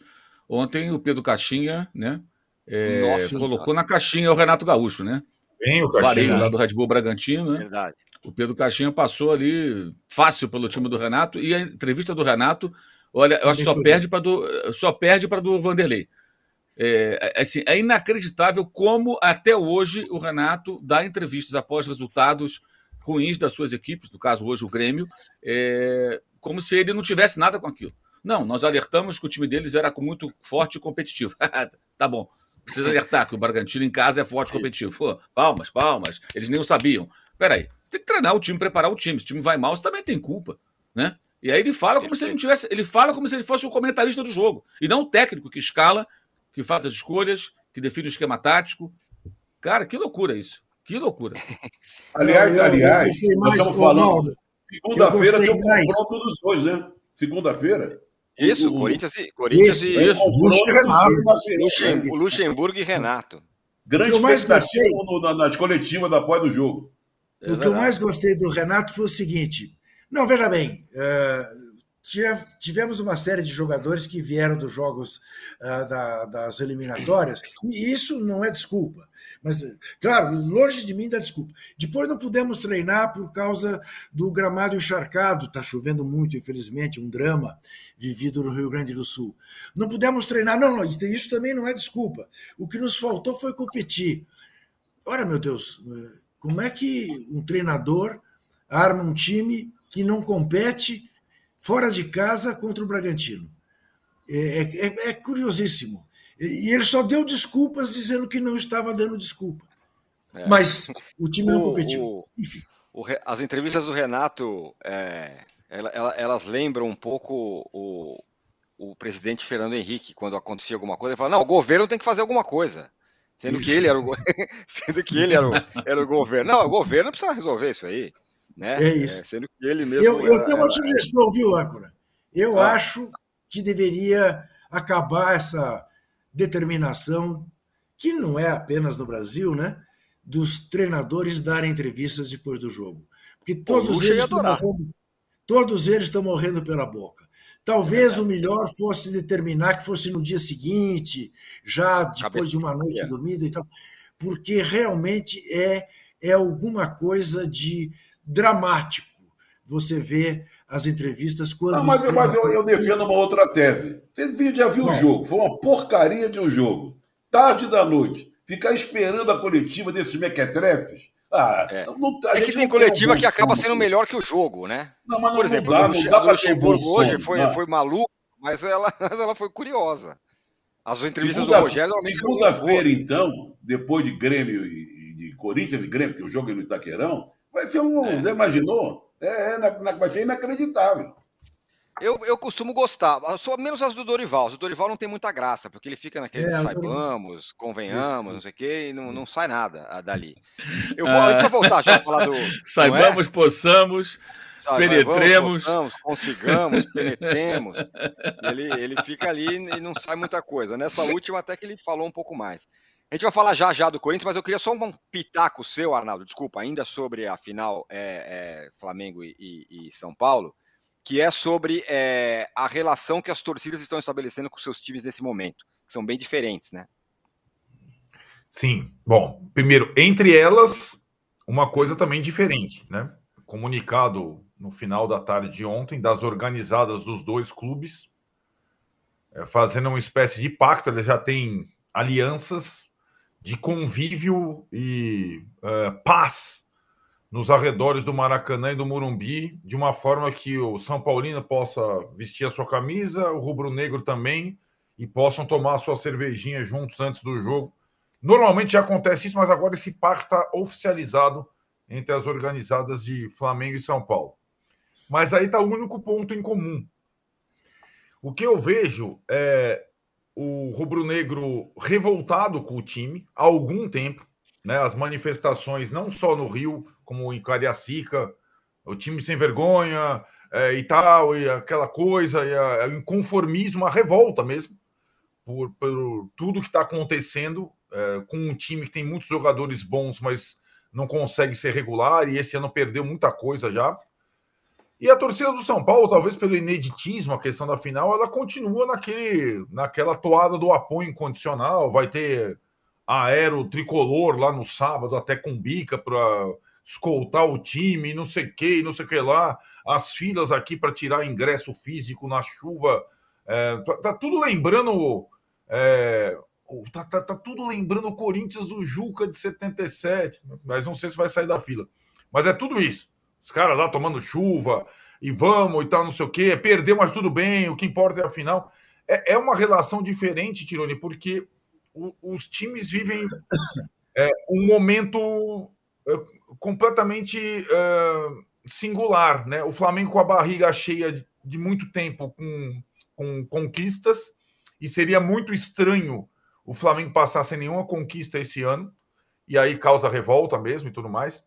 Ontem o Pedro Caixinha, né, é, Nossa, colocou cara. na caixinha o Renato Gaúcho, né? Bem, o Caixinha. lá do Red Bull Bragantino, né? Verdade. O Pedro Caixinha passou ali fácil pelo time do Renato e a entrevista do Renato, olha, eu acho que só perde para do só perde para do Vanderlei. É, é, assim, é inacreditável como até hoje o Renato dá entrevistas após resultados ruins das suas equipes, no caso hoje o Grêmio, é, como se ele não tivesse nada com aquilo. Não, nós alertamos que o time deles era muito forte e competitivo. tá bom. Precisa alertar que o Bragantino em casa é forte e competitivo. Pô, palmas, palmas. Eles nem o sabiam. Peraí, tem que treinar o time, preparar o time. Se o time vai mal, você também tem culpa, né? E aí ele fala como se ele não tivesse. Ele fala como se ele fosse o comentarista do jogo. E não o técnico que escala, que faz as escolhas, que define o esquema tático. Cara, que loucura isso. Que loucura. aliás, aliás, nós estamos falando. Segunda-feira tem um confronto dos dois, né? Segunda-feira. Isso, o, Corinthians e Corinthians isso, e isso. Luxemburgo, Luxemburgo e Renato. Grande expectativa gostei... nas coletivas da pós do jogo. O que eu mais gostei do Renato foi o seguinte: não, veja bem, uh, tivemos uma série de jogadores que vieram dos jogos uh, da, das eliminatórias, e isso não é desculpa. Mas, claro, longe de mim da desculpa. Depois não pudemos treinar por causa do gramado encharcado, está chovendo muito, infelizmente, um drama vivido no Rio Grande do Sul. Não pudemos treinar, não, não, isso também não é desculpa. O que nos faltou foi competir. Ora, meu Deus, como é que um treinador arma um time que não compete fora de casa contra o Bragantino? É, é, é curiosíssimo. E ele só deu desculpas dizendo que não estava dando desculpa. É. Mas o time não competiu. O, o, as entrevistas do Renato, é, elas lembram um pouco o, o presidente Fernando Henrique, quando acontecia alguma coisa, ele fala: não, o governo tem que fazer alguma coisa. Sendo isso. que ele era o, sendo que ele era o, era o governo. Não, o governo precisa resolver isso aí. Né? É isso. É, sendo que ele mesmo. Eu, eu era, tenho uma era... sugestão, viu, Âncora? Eu ah. acho que deveria acabar essa determinação, que não é apenas no Brasil, né? Dos treinadores darem entrevistas depois do jogo. Porque todos eles, estão morrendo, todos eles estão morrendo pela boca. Talvez é o melhor fosse determinar que fosse no dia seguinte, já depois de uma noite dormida e tal, porque realmente é, é alguma coisa de dramático. Você vê as entrevistas quando. Não, mas, mas eu, eu, defendo uma outra tese. Você já viu o jogo, foi uma porcaria de um jogo. Tarde da noite, ficar esperando a coletiva desses mequetrefes. Ah, é. Não, é que tem coletiva que acaba sendo melhor que o jogo, né? Não, mas Por exemplo, dá, não dá a Luxemburgo hoje foi, foi maluco, mas ela, ela foi curiosa. As entrevistas segunda, do Rogério normalmente. Segunda-feira, então, depois de Grêmio e de Corinthians e Grêmio, que o jogo é no Itaquerão, vai ser um. É. Você imaginou? É, é, vai ser inacreditável. Eu, eu costumo gostar, sou menos as do Dorival. O Dorival não tem muita graça, porque ele fica naquele é, saibamos, convenhamos, não sei o quê, e não, não sai nada ah, dali. Eu vou, ah. Deixa eu voltar já a falar do. Saibamos, é? possamos, Sabe, penetremos. Possamos, consigamos, penetremos. Ele, ele fica ali e não sai muita coisa. Nessa última, até que ele falou um pouco mais. A gente vai falar já já do Corinthians, mas eu queria só um pitaco seu, Arnaldo, desculpa, ainda sobre a final é, é, Flamengo e, e, São Paulo, que é sobre é, a relação que as torcidas estão estabelecendo com seus times nesse momento, que são bem diferentes, né? Sim. Bom, primeiro, entre elas, uma coisa também diferente, né? Comunicado no final da tarde de ontem das organizadas dos dois clubes, é, fazendo uma espécie de pacto, eles já têm alianças de convívio e uh, paz nos arredores do Maracanã e do Morumbi, de uma forma que o São Paulino possa vestir a sua camisa, o rubro-negro também, e possam tomar a sua cervejinha juntos antes do jogo. Normalmente já acontece isso, mas agora esse pacto está oficializado entre as organizadas de Flamengo e São Paulo. Mas aí está o único ponto em comum. O que eu vejo é o rubro-negro revoltado com o time há algum tempo. Né? As manifestações, não só no Rio, como em Cariacica, o time sem vergonha é, e tal, e aquela coisa, e a, o inconformismo, a revolta mesmo, por, por tudo que está acontecendo é, com um time que tem muitos jogadores bons, mas não consegue ser regular, e esse ano perdeu muita coisa já. E a torcida do São Paulo, talvez pelo ineditismo, a questão da final, ela continua naquele, naquela toada do apoio incondicional. Vai ter aero tricolor lá no sábado, até com bica, para escoltar o time, não sei o que, não sei o que lá. As filas aqui para tirar ingresso físico na chuva. É, tá, tá, tudo lembrando. É, tá, tá, tá tudo lembrando o Corinthians do Juca de 77, mas não sei se vai sair da fila. Mas é tudo isso. Os caras lá tomando chuva e vamos e tal, não sei o quê. Perdeu, mas tudo bem, o que importa é a final. É, é uma relação diferente, Tirone, porque o, os times vivem é, um momento é, completamente é, singular, né? O Flamengo com a barriga cheia de, de muito tempo com, com conquistas, e seria muito estranho o Flamengo passar sem nenhuma conquista esse ano, e aí causa revolta mesmo e tudo mais.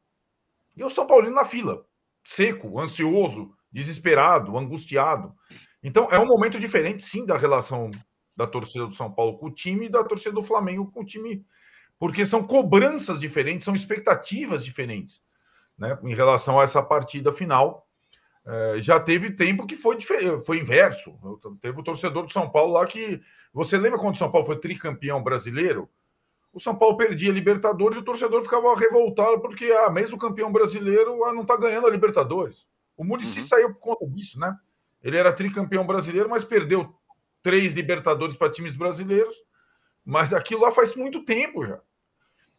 E o São Paulino na fila, seco, ansioso, desesperado, angustiado. Então é um momento diferente, sim, da relação da torcida do São Paulo com o time e da torcida do Flamengo com o time, porque são cobranças diferentes, são expectativas diferentes, né? Em relação a essa partida final. É, já teve tempo que foi foi inverso. Teve o torcedor do São Paulo lá que. Você lembra quando o São Paulo foi tricampeão brasileiro? O São Paulo perdia a Libertadores e o torcedor ficava revoltado porque, ah, mesmo campeão brasileiro, ah, não está ganhando a Libertadores. O Murici uhum. saiu por conta disso, né? Ele era tricampeão brasileiro, mas perdeu três Libertadores para times brasileiros. Mas aquilo lá faz muito tempo já.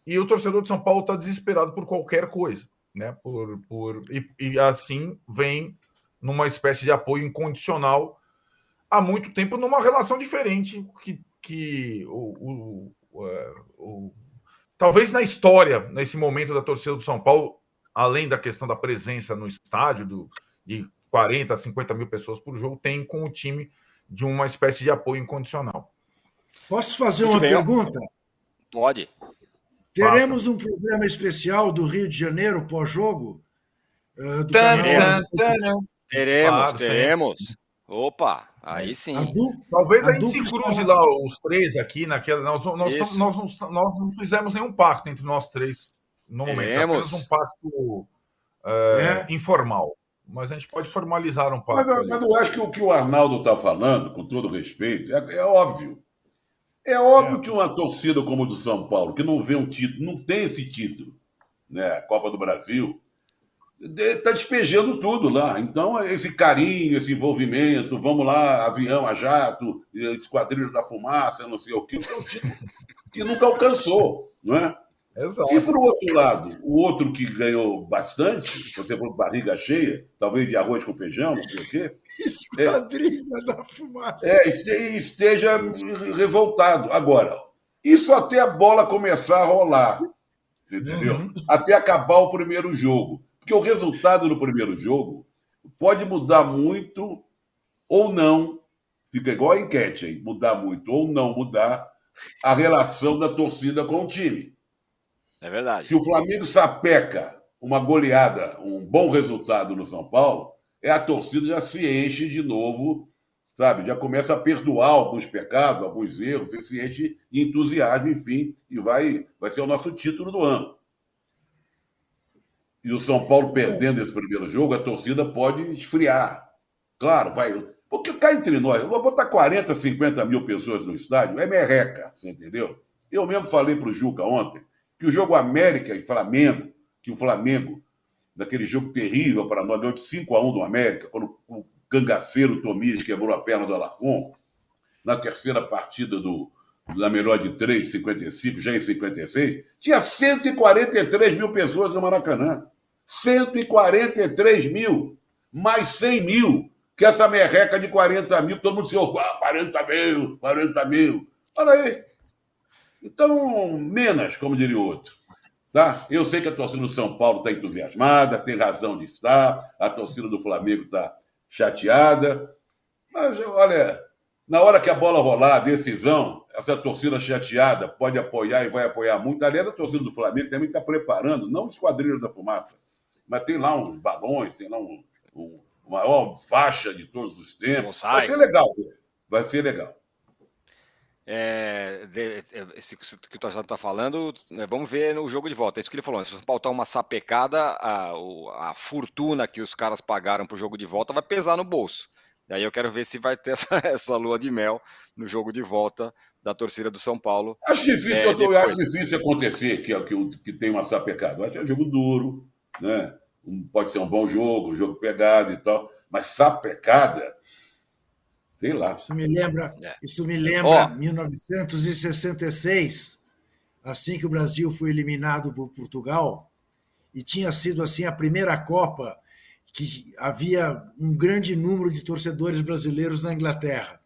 E o torcedor de São Paulo está desesperado por qualquer coisa, né? Por, por, e, e assim vem numa espécie de apoio incondicional há muito tempo, numa relação diferente que, que o, o, talvez na história, nesse momento da torcida do São Paulo, além da questão da presença no estádio do, de 40 a 50 mil pessoas por jogo, tem com o time de uma espécie de apoio incondicional. Posso fazer Muito uma bem. pergunta? Pode. Teremos um programa especial do Rio de Janeiro pós-jogo? Uh, teremos, teremos. Claro, teremos. Opa, aí sim. Du, Talvez a, a gente se cruze lá os três aqui naquela. Nós, nós, nós, nós, nós não fizemos nenhum pacto entre nós três no momento. É apenas um pacto é, é. informal. Mas a gente pode formalizar um pacto. Mas, mas eu acho que o que o Arnaldo está falando, com todo respeito, é, é óbvio. É óbvio é. que uma torcida como a do São Paulo, que não vê um título, não tem esse título, né? Copa do Brasil, está despejando tudo lá. Então, esse carinho, esse envolvimento, vamos lá, avião a jato, esquadrilho da fumaça, não sei o que, é um título que nunca alcançou, não é? Exato. E, por outro lado, o outro que ganhou bastante, você falou barriga cheia, talvez de arroz com feijão, não sei o quê. Esquadrilha é, da fumaça. É, esteja revoltado. Agora, isso até a bola começar a rolar, entendeu? Uhum. Até acabar o primeiro jogo. Porque o resultado do primeiro jogo pode mudar muito ou não. Fica igual a enquete aí, mudar muito ou não mudar a relação da torcida com o time. É verdade. Se o Flamengo sapeca uma goleada, um bom resultado no São Paulo, é a torcida já se enche de novo, sabe? Já começa a perdoar alguns pecados, alguns erros, e se enche de entusiasmo, enfim, e vai, vai ser o nosso título do ano. E o São Paulo perdendo esse primeiro jogo, a torcida pode esfriar. Claro, vai. Porque cá entre nós, eu vou botar 40, 50 mil pessoas no estádio, é merreca, você entendeu? Eu mesmo falei para o Juca ontem que o jogo América e Flamengo, que o Flamengo, naquele jogo terrível para nós, ganhou de 5 a 1 do América, quando o cangaceiro Tomias quebrou a perna do Alarcon, na terceira partida do, da melhor de 3, 55, já em 56, tinha 143 mil pessoas no Maracanã. 143 mil, mais 100 mil, que essa merreca de 40 mil, todo mundo se oh, 40 mil, 40 mil. Olha aí, então, menos, como diria o outro. Tá? Eu sei que a torcida do São Paulo está entusiasmada, tem razão de estar, a torcida do Flamengo está chateada, mas olha, na hora que a bola rolar, a decisão, essa torcida chateada pode apoiar e vai apoiar muito. Aliás, a torcida do Flamengo também está preparando, não os quadrilhos da fumaça, mas tem lá uns balões, tem lá um, um, uma maior faixa de todos os tempos. Vai ser legal, vai ser legal. É, é, esse que o Tachado está falando, né, vamos ver no jogo de volta. É isso que ele falou. Se faltar uma sapecada, a, a fortuna que os caras pagaram para o jogo de volta vai pesar no bolso. E aí eu quero ver se vai ter essa, essa lua de mel no jogo de volta da torcida do São Paulo. Acho difícil, é, depois... acho difícil acontecer que, que, que tem uma sapecada. Acho que é um jogo duro, né? pode ser um bom jogo, um jogo pegado e tal, mas sapecada Sei lá. Isso me lembra, é. isso me lembra oh. 1966, assim que o Brasil foi eliminado por Portugal, e tinha sido assim a primeira Copa que havia um grande número de torcedores brasileiros na Inglaterra.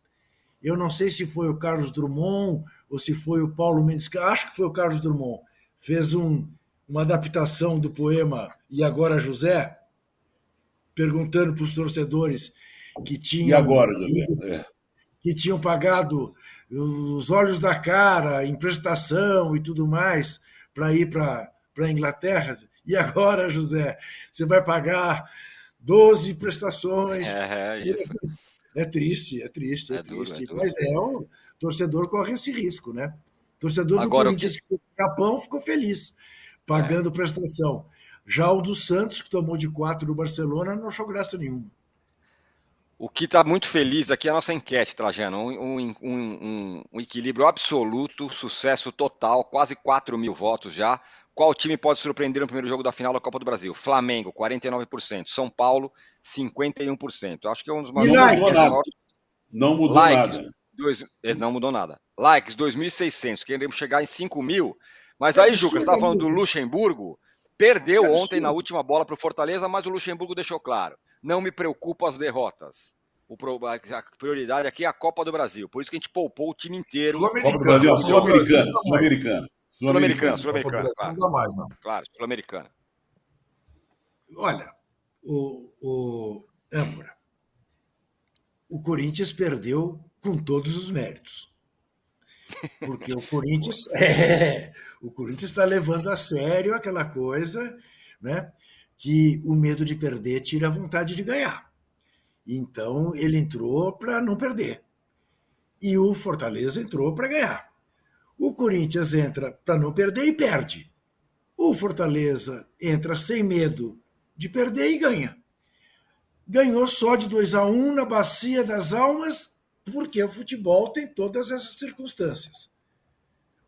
Eu não sei se foi o Carlos Drummond ou se foi o Paulo Mendes, acho que foi o Carlos Drummond, fez um, uma adaptação do poema E Agora José, perguntando para os torcedores que tinham. E agora, ido, é. Que tinham pagado os olhos da cara, em prestação e tudo mais, para ir para a Inglaterra. E agora, José, você vai pagar 12 prestações. É, é isso. É triste, é triste, é, é triste. Duro, é Mas é, o torcedor corre esse risco, né? Torcedor do Agora, Corinthians que ficou Capão ficou feliz, pagando é. prestação. Já o do Santos, que tomou de 4 do Barcelona, não achou graça nenhuma. O que está muito feliz aqui é a nossa enquete, Trajano. Um, um, um, um, equilíbrio absoluto, sucesso total, quase 4 mil votos já. Qual time pode surpreender no primeiro jogo da final da Copa do Brasil? Flamengo, 49%. São Paulo, 51%. Acho que é um dos maiores. Não mudou nada. Não mudou Likes, nada. Dois, eh, não mudou nada. Likes, 2.600. Queremos chegar em 5 mil. Mas aí, Juca, você estava falando do Luxemburgo. Perdeu ontem na última bola para o Fortaleza, mas o Luxemburgo deixou claro não me preocupa as derrotas. O, a prioridade aqui é a Copa do Brasil. Por isso que a gente poupou o time inteiro. Copa do Brasil, sul-americano. Sul-americano. Sul-americano, sul-americano. Claro, não mais, não. claro sul-americano. Olha, o, o Âmbora, o Corinthians perdeu com todos os méritos. Porque o Corinthians é, o Corinthians está levando a sério aquela coisa, né? que o medo de perder tira a vontade de ganhar. Então ele entrou para não perder. E o Fortaleza entrou para ganhar. O Corinthians entra para não perder e perde. O Fortaleza entra sem medo de perder e ganha. Ganhou só de 2 a 1 um na Bacia das Almas, porque o futebol tem todas essas circunstâncias.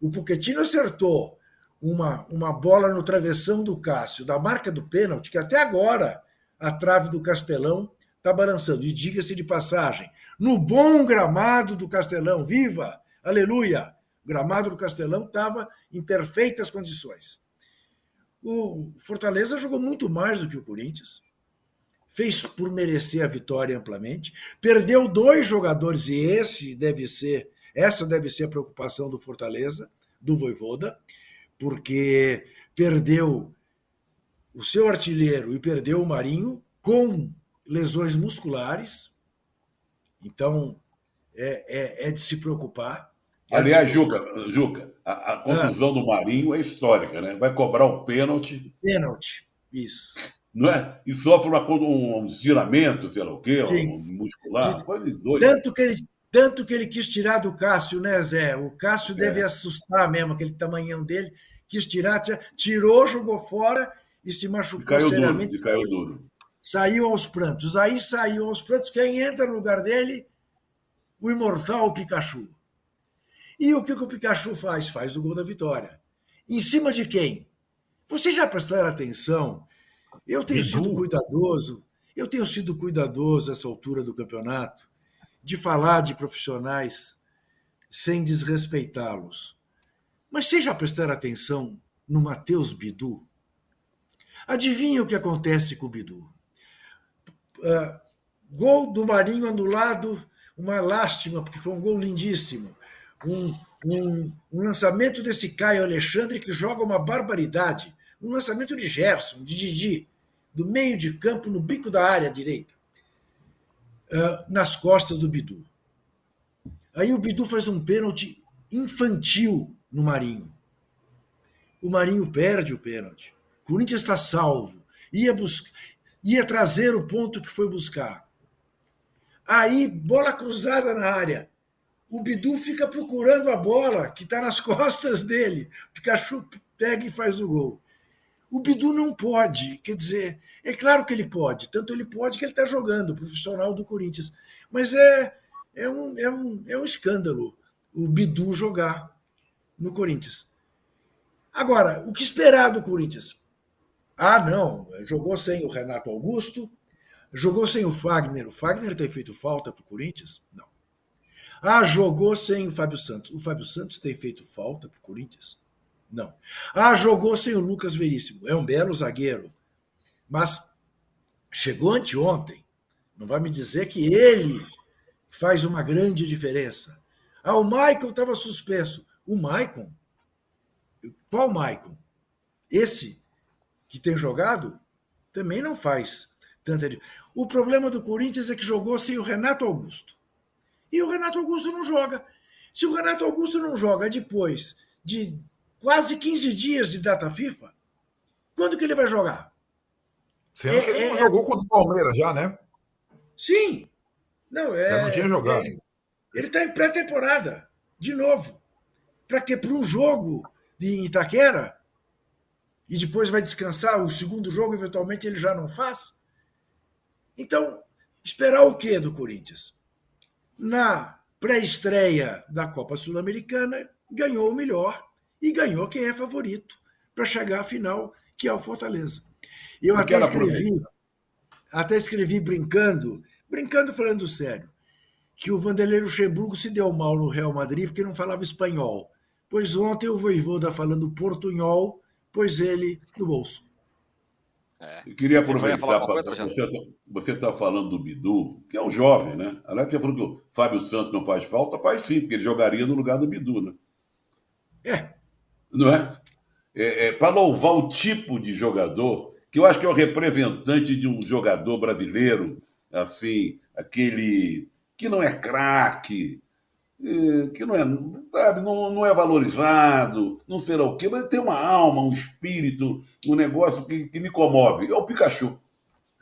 O Puquetino acertou uma, uma bola no travessão do Cássio, da marca do pênalti, que até agora a trave do Castelão está balançando. E diga-se de passagem, no bom gramado do Castelão, viva! Aleluia! Gramado do Castelão estava em perfeitas condições. O Fortaleza jogou muito mais do que o Corinthians, fez por merecer a vitória amplamente, perdeu dois jogadores e esse deve ser, essa deve ser a preocupação do Fortaleza, do Voivoda, porque perdeu o seu artilheiro e perdeu o Marinho com lesões musculares. Então, é, é, é de se preocupar. Aliás, Juca, Juca a, a conclusão ah. do Marinho é histórica, né? Vai cobrar o pênalti. Pênalti, isso. Não é? E sofre uma, um, um estiramento, sei lá o quê, um muscular, de, coisa de doido. Tanto que, ele, tanto que ele quis tirar do Cássio, né, Zé? O Cássio é. deve assustar mesmo, aquele tamanhão dele. Quis tirar, tirou, jogou fora e se machucou e caiu seriamente. Duro, e caiu duro. Saiu aos prantos. Aí saiu aos prantos. Quem entra no lugar dele? O imortal Pikachu. E o que, o Pikachu faz? Faz o gol da vitória. Em cima de quem? Vocês já prestaram atenção? Eu tenho sido cuidadoso, eu tenho sido cuidadoso essa altura do campeonato de falar de profissionais sem desrespeitá-los. Mas vocês já prestaram atenção no Matheus Bidu? Adivinha o que acontece com o Bidu? Uh, gol do Marinho anulado, uma lástima, porque foi um gol lindíssimo um, um, um, lançamento desse Caio Alexandre que joga uma barbaridade. Um lançamento de Gerson, de Didi, do meio de campo, no bico da área direita, uh, nas costas do Bidu. Aí o Bidu faz um pênalti infantil no Marinho. O Marinho perde o pênalti. O Corinthians está salvo. Ia, buscar, ia trazer o ponto que foi buscar. Aí, bola cruzada na área o Bidu fica procurando a bola que está nas costas dele. O Pikachu pega e faz o gol. O Bidu não pode, quer dizer, é claro que ele pode, tanto ele pode que ele está jogando, profissional do Corinthians. Mas é, é, um, é, um, é um escândalo o Bidu jogar no Corinthians. Agora, o que esperar do Corinthians? Ah, não, jogou sem o Renato Augusto, jogou sem o Fagner. O Fagner tem feito falta para o Corinthians? Não. Ah, jogou sem o Fábio Santos. O Fábio Santos tem feito falta para o Corinthians? Não. Ah, jogou sem o Lucas Veríssimo. É um belo zagueiro. Mas chegou anteontem. Não vai me dizer que ele faz uma grande diferença. Ah, o Maicon estava suspenso. O Maicon? Qual Maicon? Esse que tem jogado também não faz tanta. O problema do Corinthians é que jogou sem o Renato Augusto. E o Renato Augusto não joga. Se o Renato Augusto não joga depois de quase 15 dias de data FIFA, quando que ele vai jogar? Sendo é, que ele é, não jogou contra o Palmeiras já, né? Sim. Não, é, já não tinha jogado. É, ele está em pré-temporada, de novo. Para quê? Para um jogo de Itaquera? E depois vai descansar, o segundo jogo, eventualmente, ele já não faz? Então, esperar o quê do Corinthians? Na pré-estreia da Copa Sul-Americana, ganhou o melhor e ganhou quem é favorito para chegar à final, que é o Fortaleza. Eu até escrevi, até escrevi brincando, brincando falando sério, que o Vanderlei Luxemburgo se deu mal no Real Madrid porque não falava espanhol. Pois ontem o Voivoda falando portunhol, pôs ele no bolso. É. Eu queria aproveitar para. Você está tá falando do Bidu, que é um jovem, né? Aliás, você falou que o Fábio Santos não faz falta, faz sim, porque ele jogaria no lugar do Bidu, né? É. Não é? é, é para louvar o tipo de jogador, que eu acho que é o representante de um jogador brasileiro, assim, aquele que não é craque, que não é, sabe, não, não é valorizado, não será o quê, mas tem uma alma, um espírito, um negócio que, que me comove. É o Pikachu.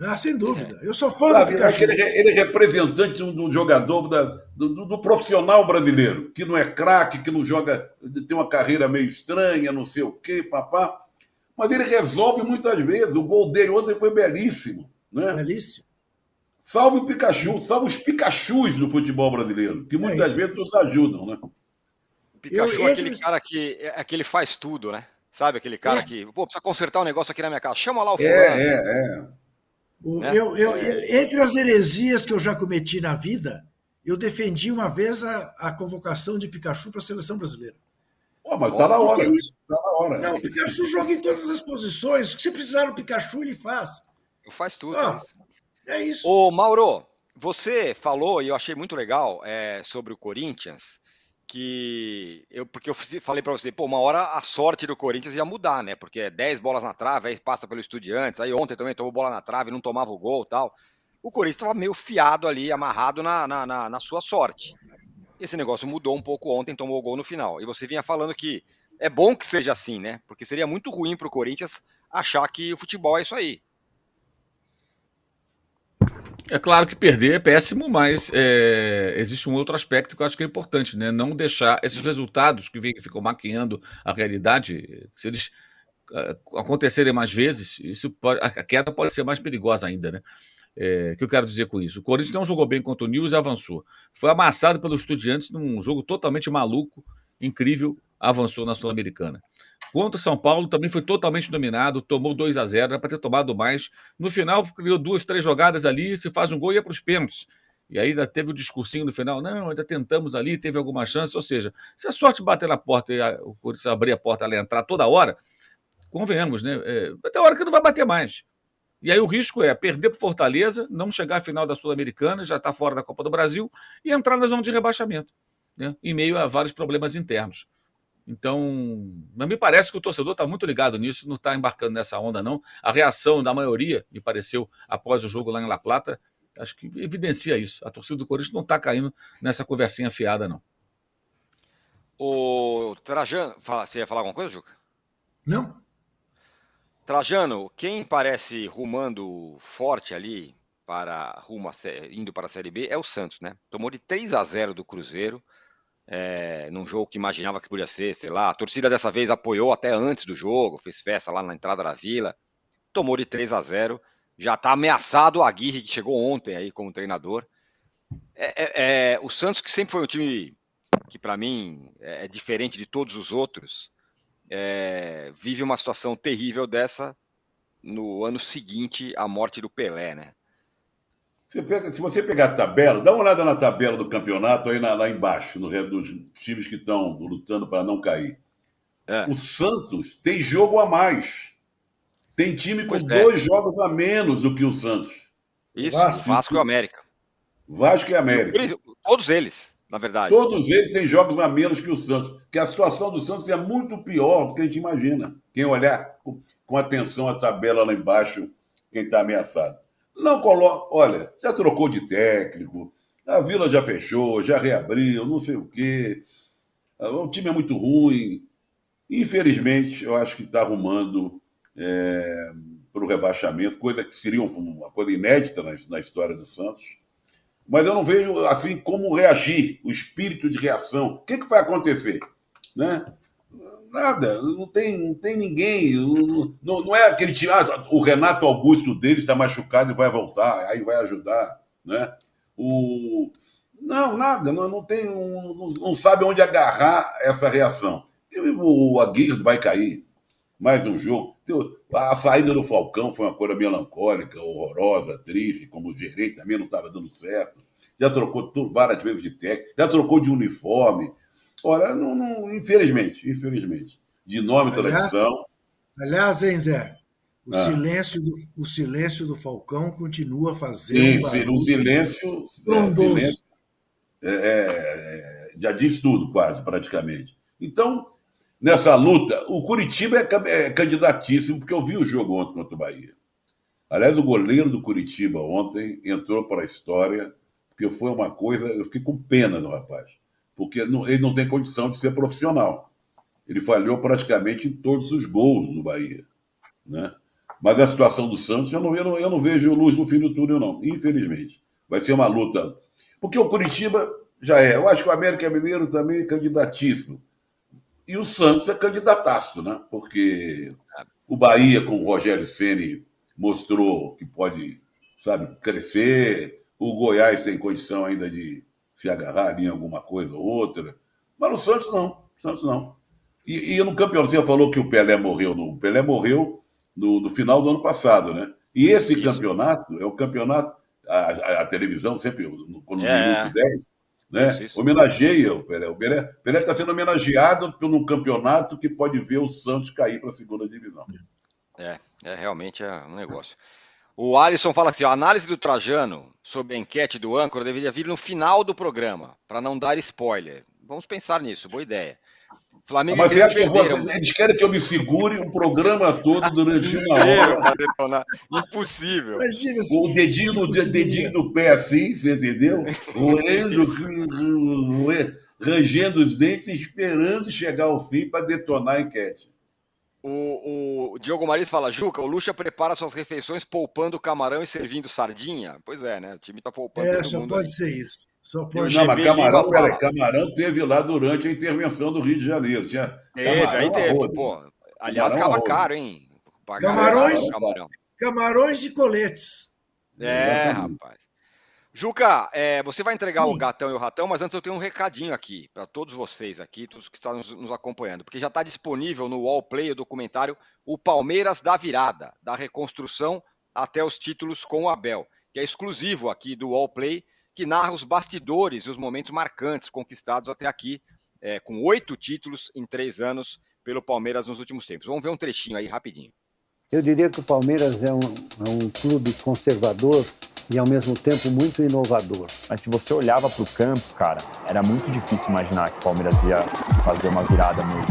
Ah, sem dúvida. Eu sou fã Sabe, do Pikachu. ele, ele é representante de um, jogador da- do, do- do profissional brasileiro, que não é craque, que não joga, tem uma carreira meio estranha, não sei o quê, papá. Mas ele resolve muitas vezes. O gol dele ontem foi belíssimo. Né? Belíssimo. Salve o Pikachu, salve os Pikachus do futebol brasileiro, que muitas isso. vezes nos ajudam, né? O Pikachu Eu- é aquele entre- cara que, é aquele faz tudo, né? Sabe aquele cara É. que, pô, precisa consertar um negócio aqui na minha casa. Chama lá o É, fulano. é, é. O- Né? eu- eu- eu- entre as heresias que eu já cometi na vida, eu defendi uma vez a, a convocação de Pikachu para a seleção brasileira. Pô, mas tá na hora. que isso? Tá na hora. Não, o Pikachu joga em todas as posições. Se precisar do Pikachu, ele faz. Faz tudo. Ah. É isso. Ô, Mauro, você falou, e eu achei muito legal, é, sobre o Corinthians, que eu, porque eu falei pra você, pô, uma hora a sorte do Corinthians ia mudar, né? Porque é 10 bolas na trave, aí passa pelo Estudiantes, aí ontem também tomou bola na trave, não tomava o gol tal. O Corinthians estava meio fiado ali, amarrado na, na, na, na sua sorte. Esse negócio mudou um pouco ontem, tomou o gol no final. E você vinha falando que é bom que seja assim, né? Porque seria muito ruim pro Corinthians achar que o futebol é isso aí. É claro que perder é péssimo, mas é, existe um outro aspecto que eu acho que é importante, né? Não deixar esses resultados que, vem, ficam maquiando a realidade, se eles ah, acontecerem mais vezes, isso pode- a queda pode ser mais perigosa ainda, né? É, que eu quero dizer com isso? O Corinthians não jogou bem contra o News e avançou. Foi amassado pelos Estudiantes num jogo totalmente maluco, incrível, avançou na Sul-Americana. Contra o São Paulo também foi totalmente dominado, tomou 2 a 0 era para ter tomado mais. No final, criou duas, três jogadas ali, se faz um gol e ia para os pênaltis. E aí ainda teve o discursinho no final, não, ainda tentamos ali, teve alguma chance. Ou seja, se a sorte bater na porta e a- o Corinthians abrir a porta ela entrar toda hora, convenhamos, né? É, até a hora que não vai bater mais. E aí o risco é perder para Fortaleza, não chegar à final da Sul-Americana, já está fora da Copa do Brasil, e entrar na zona de rebaixamento, né? em meio a vários problemas internos. Então, mas me parece que o torcedor está muito ligado nisso, não está embarcando nessa onda, não. A reação da maioria, me pareceu, após o jogo lá em La Plata, acho que evidencia isso. A torcida do Corinthians não está caindo nessa conversinha fiada, não. O Trajano, fala, você ia falar alguma coisa, Juca? Não? Trajano, quem parece rumando forte ali para rumo a indo para a Série B é o Santos, né? Tomou de 3 a 0 do Cruzeiro, é, num jogo que imaginava que podia ser, sei lá. A torcida dessa vez apoiou até antes do jogo, fez festa lá na entrada da Vila. Tomou de 3 a 0. Já está ameaçado o Aguirre, que chegou ontem aí como treinador. É, é- é, o Santos, que sempre foi um time que para mim é, é diferente de todos os outros, é, vive uma situação terrível dessa no ano seguinte à morte do Pelé, né? Você pega- se você pegar a tabela, dá uma olhada na tabela do campeonato aí na- lá embaixo, no dos times que estão lutando para não cair. É. O Santos tem jogo a mais. Tem time com Pois é. dois jogos a menos do que o Santos. Isso, Vasco, Vasco, e o América. Vasco e América. Por isso, Todos eles, na verdade. Todos eles têm jogos a menos que o Santos. Que a situação do Santos é muito pior do que a gente imagina. Quem olhar com, com atenção a tabela lá embaixo, quem está ameaçado. Não coloca. Olha, já trocou de técnico, a Vila já fechou, já reabriu, não sei o quê. Ah, O time é muito ruim. Infelizmente, eu acho que está arrumando para o rebaixamento, coisa que seria uma coisa inédita na, na história do Santos mas eu não vejo assim como reagir, o espírito de reação. O que, que vai acontecer? Né? Nada, não tem, não tem ninguém. Não, não, é aquele time. Ah, o Renato Augusto dele está machucado e vai voltar, aí vai ajudar. Né? O, não, nada, não, não tem. Não, não sabe onde agarrar essa reação. O Aguirre vai cair. Mais um jogo. A saída do Falcão foi uma coisa melancólica, horrorosa, triste, como o gerente também não estava dando certo. Já trocou várias vezes de técnico, já trocou de uniforme. Olha, não, não, infelizmente, infelizmente. De nome e Aliás, televisão. Aliás, hein, Zé? O, Ah. silêncio do, o silêncio do Falcão continua fazendo. Sim, sim, o silêncio, é, silêncio é, é, já diz tudo, quase, praticamente. Então, nessa luta, o Curitiba é, é candidatíssimo, porque eu vi o jogo ontem contra o Bahia. Aliás, o goleiro do Curitiba ontem entrou para a história, porque foi uma coisa. Eu fiquei com pena do rapaz, porque não- ele não tem condição de ser profissional. Ele falhou praticamente em todos os gols do Bahia. Né? Mas a situação do Santos, eu não, eu não, eu não vejo luz no fim do túnel, não, infelizmente. Vai ser uma luta. Porque o Curitiba já é. Eu acho que o América Mineiro também é candidatíssimo. E o Santos é candidataço, né? Porque o Bahia, com o Rogério Ceni mostrou que pode, sabe, crescer. O Goiás tem condição ainda de se agarrar em alguma coisa ou outra. Mas o Santos não. O Santos não. E, e no campeonato, você falou que o Pelé morreu. No, o Pelé morreu no, no final do ano passado, né? E esse Isso. campeonato é o campeonato. A, a, a televisão sempre, no é. minuto 10, né? Isso, isso. Homenageia o Pelé. O Pelé está sendo homenageado por um campeonato que pode ver o Santos cair para a segunda divisão. É, é realmente é um negócio. O Alisson fala assim: a análise do Trajano sobre a enquete do âncora deveria vir no final do programa, para não dar spoiler. Vamos pensar nisso, boa ideia. Flamengo Mas você acha que vou, eles querem que eu me segure um programa todo durante uma hora? Impossível. Imagina, o dedinho, no, dedinho do pé assim, você entendeu? Roendo, rangendo os dentes, esperando chegar ao fim para detonar a enquete. O, o Diogo Maris fala, Juca, o Lucha prepara suas refeições poupando camarão e servindo sardinha? Pois é, né? O time tá poupando é, só pode ali. ser isso. Só pode não, mas Camarão, pera, Camarão teve lá durante a intervenção do Rio de Janeiro. Tinha teve, aí teve, pô. Aliás, ficava caro, hein? camarões, camarão. camarões e coletes. É, rapaz. Juca, é, você vai entregar Sim. o gatão e o ratão, mas antes eu tenho um recadinho aqui para todos vocês aqui, todos que estão nos, nos acompanhando, porque já está disponível no Wallplay o documentário O Palmeiras da Virada, da reconstrução até os títulos com o Abel, que é exclusivo aqui do Wallplay, que narra os bastidores e os momentos marcantes conquistados até aqui, é, com oito títulos em três anos pelo Palmeiras nos últimos tempos. Vamos ver um trechinho aí rapidinho. Eu diria que o Palmeiras é um, é um clube conservador e ao mesmo tempo muito inovador. Mas se você olhava para o campo, cara, era muito difícil imaginar que o Palmeiras ia fazer uma virada mesmo.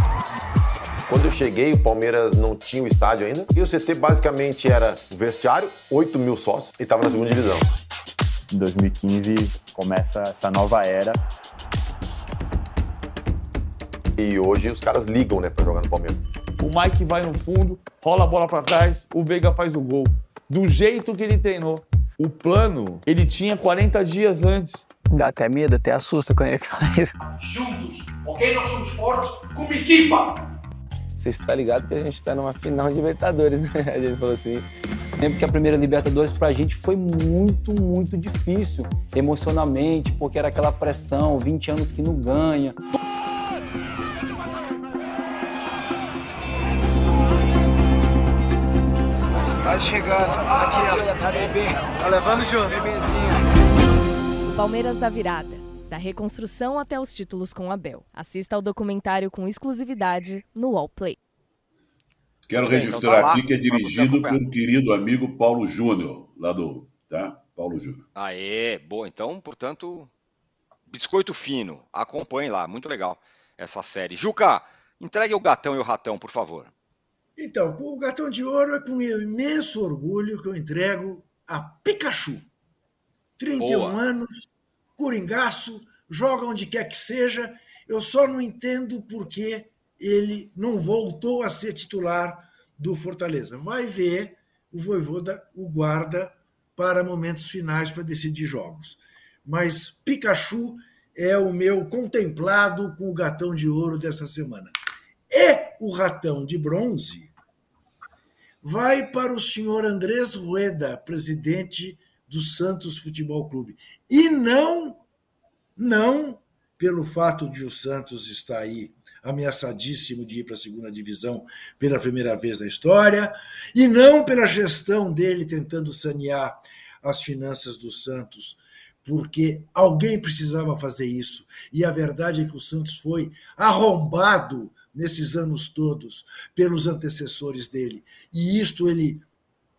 Quando eu cheguei, o Palmeiras não tinha o estádio ainda. E o CT basicamente era o vestiário, 8 mil sócios, e estava na segunda divisão. Em 2015 começa essa nova era. E hoje os caras ligam, né, para jogar no Palmeiras. O Mike vai no fundo, rola a bola para trás, o Veiga faz o gol. Do jeito que ele treinou. O plano, ele tinha 40 dias antes. Dá até medo, até assusta quando ele fala isso. Juntos, ok? Nós somos fortes como equipa. Você está ligado que a gente está numa final de Libertadores, né? A gente falou assim. Lembro que a primeira Libertadores pra gente foi muito, muito difícil emocionalmente, porque era aquela pressão, 20 anos que não ganha. Tá chegando. Aqui, ó. Tá bebê. Tá levando junto. Bebezinho. Palmeiras da Virada. Da reconstrução até os títulos com Abel. Assista ao documentário com exclusividade no Wallplay. Quero Bem, registrar então tá aqui que é dirigido pelo querido amigo Paulo Júnior, lá do. Tá? Paulo Júnior. Aê, boa. Então, portanto, Biscoito Fino. Acompanhe lá. Muito legal essa série. Juca, entregue o gatão e o ratão, por favor. Então, com o Gatão de Ouro é com imenso orgulho que eu entrego a Pikachu. 31 Boa. anos, coringaço, joga onde quer que seja. Eu só não entendo por que ele não voltou a ser titular do Fortaleza. Vai ver o Voivoda o guarda para momentos finais para decidir jogos. Mas Pikachu é o meu contemplado com o gatão de ouro dessa semana. E o ratão de bronze vai para o senhor Andrés Rueda, presidente do Santos Futebol Clube. E não, não pelo fato de o Santos estar aí ameaçadíssimo de ir para a segunda divisão pela primeira vez na história, e não pela gestão dele tentando sanear as finanças do Santos, porque alguém precisava fazer isso. E a verdade é que o Santos foi arrombado nesses anos todos pelos antecessores dele. E isto ele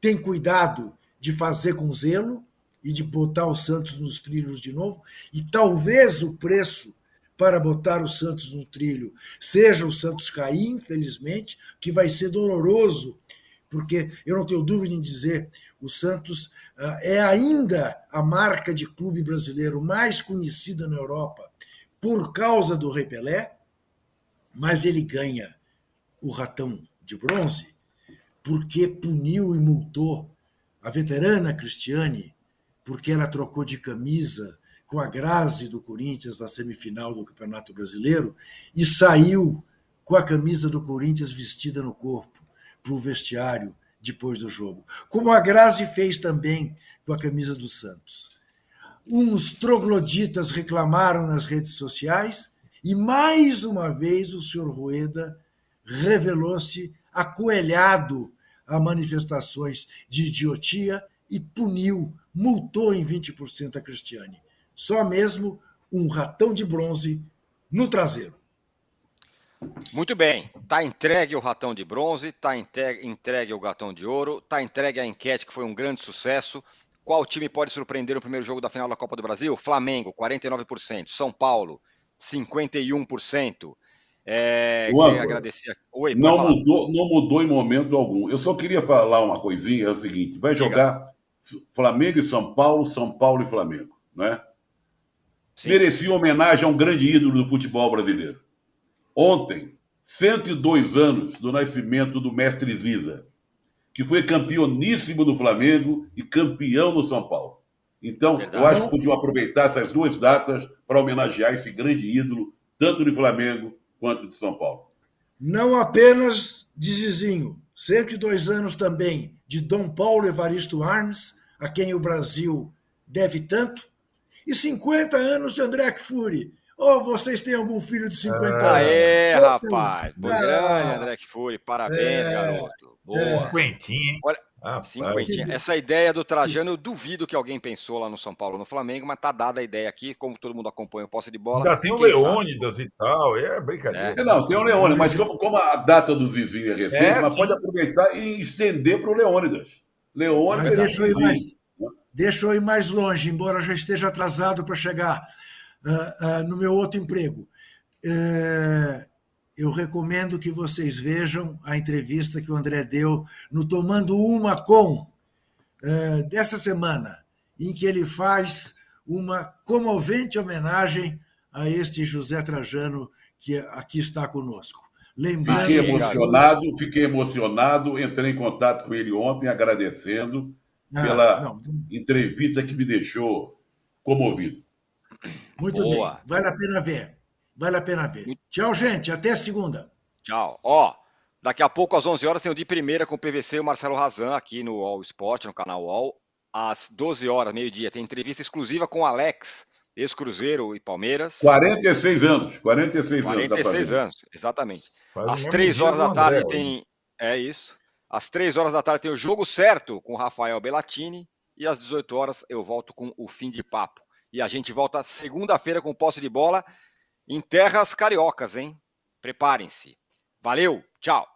tem cuidado de fazer com zelo e de botar o Santos nos trilhos de novo. E talvez o preço para botar o Santos no trilho seja o Santos cair, infelizmente, que vai ser doloroso, porque eu não tenho dúvida em dizer, o Santos uh, é ainda a marca de clube brasileiro mais conhecida na Europa por causa do Rei Pelé, mas ele ganha o ratão de bronze porque puniu e multou a veterana Cristiane, porque ela trocou de camisa com a Grazi do Corinthians na semifinal do Campeonato Brasileiro e saiu com a camisa do Corinthians vestida no corpo para o vestiário depois do jogo. Como a Grazi fez também com a camisa do Santos. Uns trogloditas reclamaram nas redes sociais e mais uma vez o senhor Rueda revelou-se acoelhado a manifestações de idiotia e puniu, multou em 20% a Cristiane. Só mesmo um ratão de bronze no traseiro. Muito bem, está entregue o ratão de bronze, está entregue o gatão de ouro, está entregue a enquete que foi um grande sucesso. Qual time pode surpreender no primeiro jogo da final da Copa do Brasil? Flamengo, 49%. São Paulo, 51%. É, queria agradecer. Oi, não, mudou, não mudou em momento algum. Eu só queria falar uma coisinha: é o seguinte, vai jogar Flamengo e São Paulo, São Paulo e Flamengo, né? Sim. Merecia homenagem a um grande ídolo do futebol brasileiro. Ontem, 102 anos do nascimento do mestre Ziza, que foi campeoníssimo do Flamengo e campeão no São Paulo. Então, Verdade. eu acho que podiam aproveitar essas duas datas para homenagear esse grande ídolo, tanto do Flamengo quanto de São Paulo. Não apenas de Zizinho, 102 anos também de Dom Paulo Evaristo Arnes, a quem o Brasil deve tanto, e 50 anos de André Fury, ou vocês têm algum filho de 50 anos? Aê, rapaz. Boa grande, André Fury. Parabéns, é, garoto. Boa. É. Cinquentinha, Olha, ah, cinquentinha. Essa ideia do Trajano, eu duvido que alguém pensou lá no São Paulo, no Flamengo, mas tá dada a ideia aqui, como todo mundo acompanha o posse de bola. Já tem o Leônidas sabe? e tal, é brincadeira. É. Não, tem o Leônidas, mas como, como a data do vizinho é recente, é, mas pode aproveitar e estender para o Leônidas. Leônidas. Deixa eu, ir mais, deixa eu ir mais longe, embora já esteja atrasado para chegar uh, uh, no meu outro emprego. Uh, eu recomendo que vocês vejam a entrevista que o André deu no Tomando Uma Com, uh, dessa semana, em que ele faz uma comovente homenagem a este José Trajano que aqui está conosco. Lembrando fiquei emocionado, fiquei emocionado, entrei em contato com ele ontem agradecendo ah, pela não. entrevista que me deixou comovido. Muito Boa. bem, vale a pena ver. Vale a pena ver. Tchau, gente. Até segunda. Tchau. Ó, daqui a pouco, às 11 horas, tem o de primeira com o PVC e o Marcelo Razan aqui no All Sport, no canal All. Às 12 horas, meio-dia, tem entrevista exclusiva com o Alex, ex-Cruzeiro e Palmeiras. 46 anos. 46, 46 anos, exatamente. Faz às 3 horas da tarde André, tem. É isso. Às 3 horas da tarde tem o Jogo Certo com o Rafael Bellatini. E às 18 horas eu volto com o Fim de Papo. E a gente volta segunda-feira com posse de bola em terras cariocas, hein? Preparem-se. Valeu, tchau.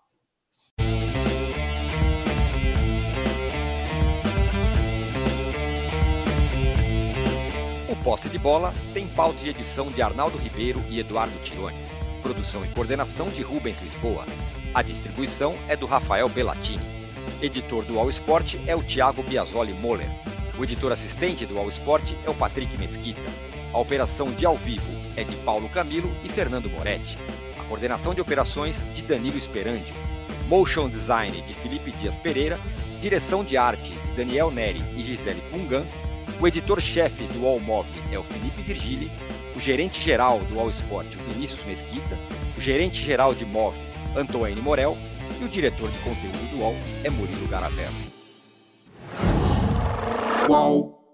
O Posse de Bola tem pauta de edição de Arnaldo Ribeiro e Eduardo Tironi. Produção e coordenação de Rubens Lisboa. A distribuição é do Rafael Bellatini. Editor do All Sport é o Thiago Biasoli Moller. O editor assistente do All Sport é o Patrick Mesquita. A operação de ao vivo é de Paulo Camilo e Fernando Moretti. A coordenação de operações de Danilo Esperandio. Motion Design de Felipe Dias Pereira. Direção de arte de Daniel Neri e Gisele Pungan. O editor-chefe do All Mob é o Felipe Virgili. O gerente-geral do All Sport, o Vinícius Mesquita. O gerente-geral de MOV, Antoine Morel. E o diretor de conteúdo do UOL é Murilo Garavello. Qual?